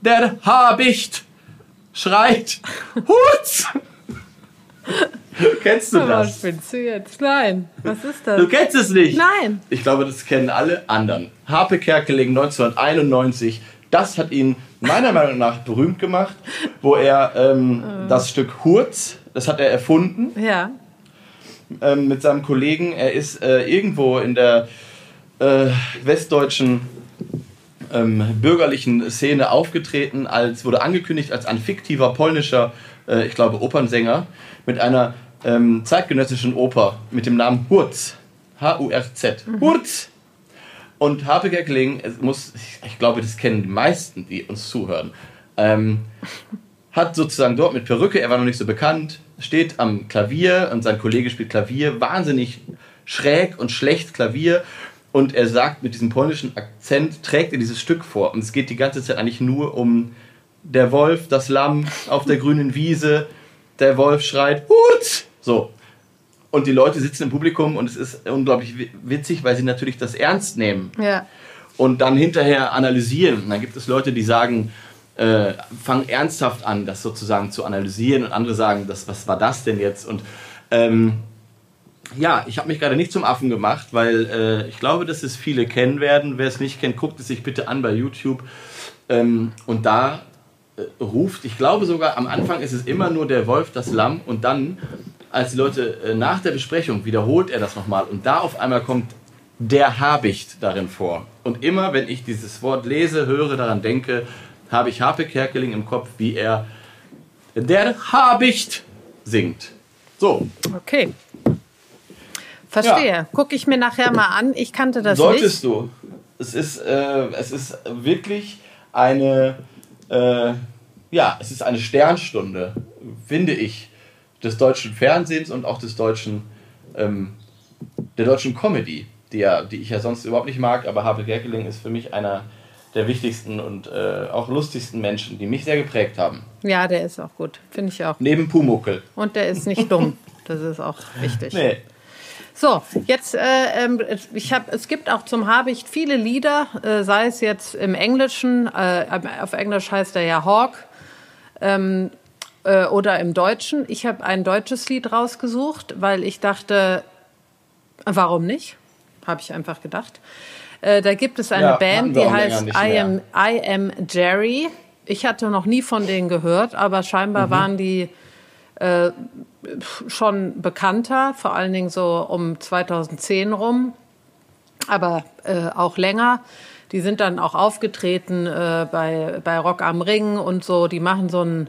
der Habicht schreit, Hutz! Kennst du Was das? spinnst du jetzt? Nein. Was ist das? Du kennst es nicht? Nein. Ich glaube, das kennen alle anderen. Harpe Kerkeling 1991. Das hat ihn meiner Meinung nach berühmt gemacht, wo er ähm, das Stück Hurz, das hat er erfunden Ja. ähm, mit seinem Kollegen. Er ist äh, irgendwo in der äh, westdeutschen ähm, bürgerlichen Szene aufgetreten, als wurde angekündigt als ein fiktiver polnischer, äh, ich glaube, Opernsänger mit einer ähm, zeitgenössischen Oper mit dem Namen Hurz. H-U-R-Z. Hurz! Und Harpe Kerkeling, es muss, ich, ich glaube, das kennen die meisten, die uns zuhören, ähm, hat sozusagen dort mit Perücke, er war noch nicht so bekannt, steht am Klavier und sein Kollege spielt Klavier, wahnsinnig schräg und schlecht Klavier und er sagt mit diesem polnischen Akzent, trägt er dieses Stück vor und es geht die ganze Zeit eigentlich nur um der Wolf, das Lamm auf der grünen Wiese, der Wolf schreit, Hut! So. Und die Leute sitzen im Publikum und es ist unglaublich witzig, weil sie natürlich das ernst nehmen. Ja. Und dann hinterher analysieren. Und dann gibt es Leute, die sagen, äh, fangen ernsthaft an, das sozusagen zu analysieren. Und andere sagen, das, was war das denn jetzt? Und ähm, ja, ich habe mich gerade nicht zum Affen gemacht, weil äh, ich glaube, dass es viele kennen werden. Wer es nicht kennt, guckt es sich bitte an bei YouTube. Ähm, und da äh, ruft, ich glaube sogar, am Anfang ist es immer nur der Wolf, das Lamm. Und dann, als die Leute äh, nach der Besprechung wiederholt er das nochmal. Und da auf einmal kommt der Habicht darin vor. Und immer, wenn ich dieses Wort lese, höre, daran denke, habe ich Harpe Kerkeling im Kopf, wie er der Habicht singt. So. Okay. Verstehe. Ja. Gucke ich mir nachher mal an. Ich kannte das Solltest nicht. Solltest du. Es ist, äh, es ist wirklich eine, äh, ja, es ist eine Sternstunde, finde ich, des deutschen Fernsehens und auch des deutschen, ähm, der deutschen Comedy, die, ja, die ich ja sonst überhaupt nicht mag, aber Habe Gerkeling ist für mich einer der wichtigsten und äh, auch lustigsten Menschen, die mich sehr geprägt haben. Ja, der ist auch gut, finde ich auch. Neben Pumuckel. Und der ist nicht dumm. Das ist auch wichtig. Nee. So, jetzt, äh, ähm, ich hab, es gibt auch zum Habicht viele Lieder, äh, sei es jetzt im Englischen, äh, auf Englisch heißt er ja Hawk, ähm, äh, oder im Deutschen. Ich habe ein deutsches Lied rausgesucht, weil ich dachte, warum nicht? Habe ich einfach gedacht. Äh, da gibt es eine ja, Band, die heißt I am, I am Jerry. Ich hatte noch nie von denen gehört, aber scheinbar mhm. waren die äh, schon bekannter, vor allen Dingen so um 2010 rum, aber äh, auch länger. Die sind dann auch aufgetreten äh, bei, bei Rock am Ring und so. Die machen so ein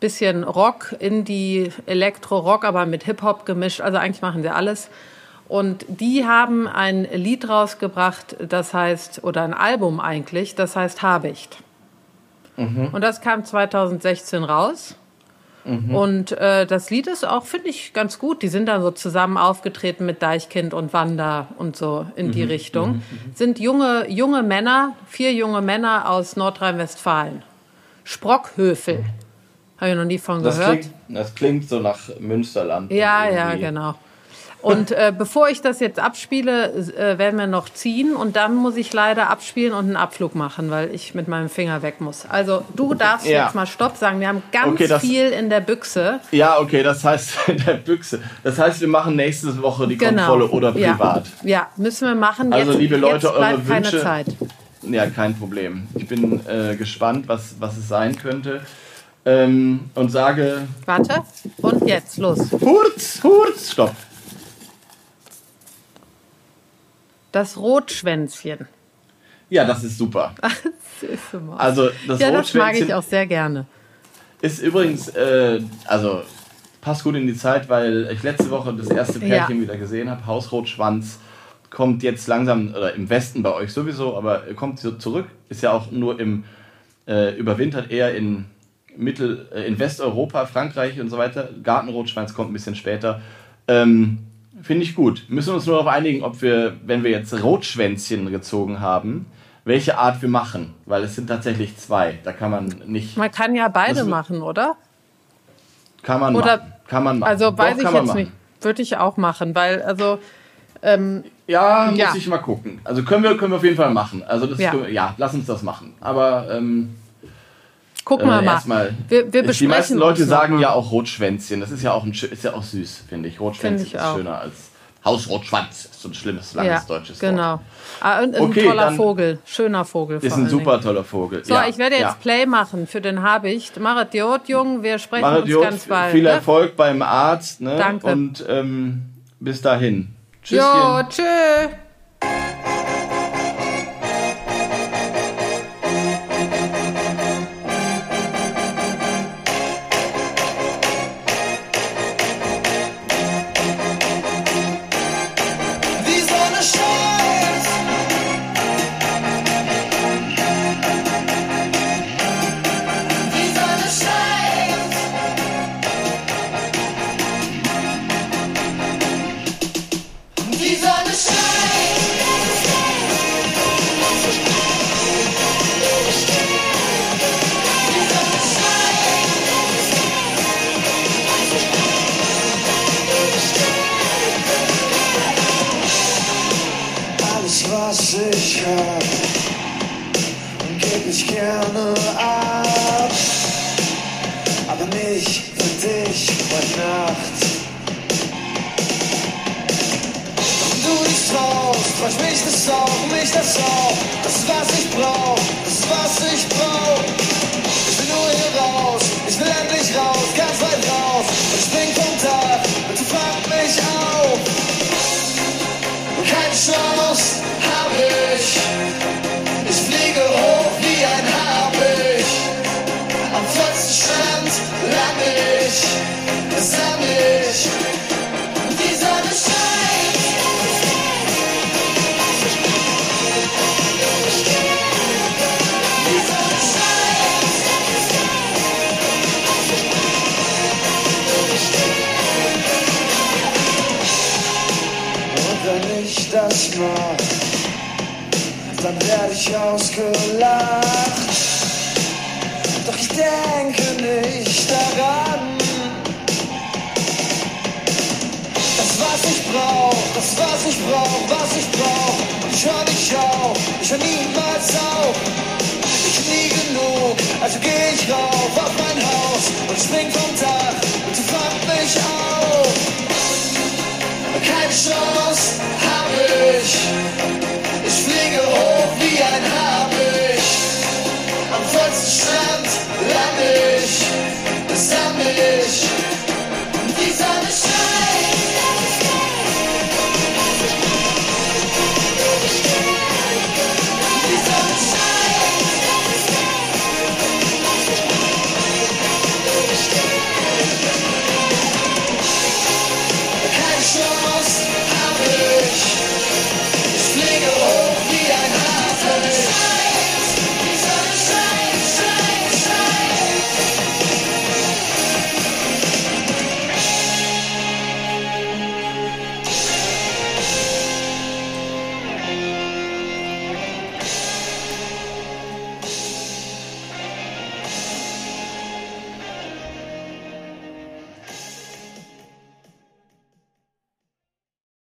bisschen Rock, Indie, Elektro-Rock, aber mit Hip-Hop gemischt. Also eigentlich machen sie alles. Und die haben ein Lied rausgebracht, das heißt, oder ein Album eigentlich, das heißt Habicht. Mhm. Und das kam 2016 raus. Mhm. Und äh, das Lied ist auch, finde ich, ganz gut. Die sind da so zusammen aufgetreten mit Deichkind und Wanda und so in mhm. die Richtung. Mhm. mhm. Sind junge, junge Männer, vier junge Männer aus Nordrhein-Westfalen. Sprockhöfel. Habe ich noch nie von das gehört. Klingt, das klingt so nach Münsterland. Ja, ja, genau. Und äh, bevor ich das jetzt abspiele, äh, werden wir noch ziehen und dann muss ich leider abspielen und einen Abflug machen, weil ich mit meinem Finger weg muss. Also du darfst ja. jetzt mal Stopp sagen. Wir haben ganz okay, das, viel in der Büchse. Ja, okay, das heißt in der Büchse. Das heißt, wir machen nächste Woche die genau. Kontrolle oder privat. Ja. ja, müssen wir machen. Also jetzt, liebe Leute, eure Wünsche. Keine Zeit. Ja, kein Problem. Ich bin äh, gespannt, was, was es sein könnte. Ähm, und sage. Warte. Und jetzt, los. Hurz, Hurz, stopp. Das Rotschwänzchen. Ja, das ist super. also das ja, das mag ich auch sehr gerne. Ist übrigens, äh, also passt gut in die Zeit, weil ich letzte Woche das erste Pärchen ja. wieder gesehen habe. Hausrotschwanz kommt jetzt langsam, oder im Westen bei euch sowieso, aber kommt so zurück. Ist ja auch nur im, äh, überwintert eher in Mittel, äh, in Westeuropa, Frankreich und so weiter. Gartenrotschwanz kommt ein bisschen später. Ähm, Finde ich gut. Müssen wir uns nur darauf einigen, ob wir, wenn wir jetzt Rotschwänzchen gezogen haben, welche Art wir machen. Weil es sind tatsächlich zwei. Da kann man nicht. Man kann ja beide machen, oder? Kann man oder, machen. Kann man machen. Also weiß Doch, ich jetzt nicht. Würde ich auch machen, weil, also. Ähm, ja, muss ja. ich mal gucken. Also können wir, können wir auf jeden Fall machen. Also das ja. Wir, ja lass uns das machen. Aber ähm, Gucken wir äh, mal. Wir, wir die meisten Leute sagen ja auch Rotschwänzchen. Das ist ja auch, ein, ist ja auch süß, finde ich. Rotschwänzchen find ich ist auch. schöner als Hausrotschwanz. Ist so ein schlimmes, langes ja, deutsches genau. Wort. Ah, und ein okay, toller Vogel. Schöner Vogel. Ist ein super toller Vogel. So, ja, ich werde jetzt ja. Play machen für den Habicht. Marat Jod, Jung, wir sprechen Marat uns Jod, ganz bald. Viel ne? Erfolg beim Arzt. Ne? Danke. Und ähm, bis dahin. Tschüsschen. Jo, tschüss. Wort, dann werde ich ausgelacht. Doch ich denke nicht daran. Das, was ich brauch, das, was ich brauch, was ich brauch, ich hör nicht auf, ich hör niemals auf. Ich nie genug, also geh ich rauf auf mein Haus und spring vom Dach und sie fangt mich auf. Keine Chance.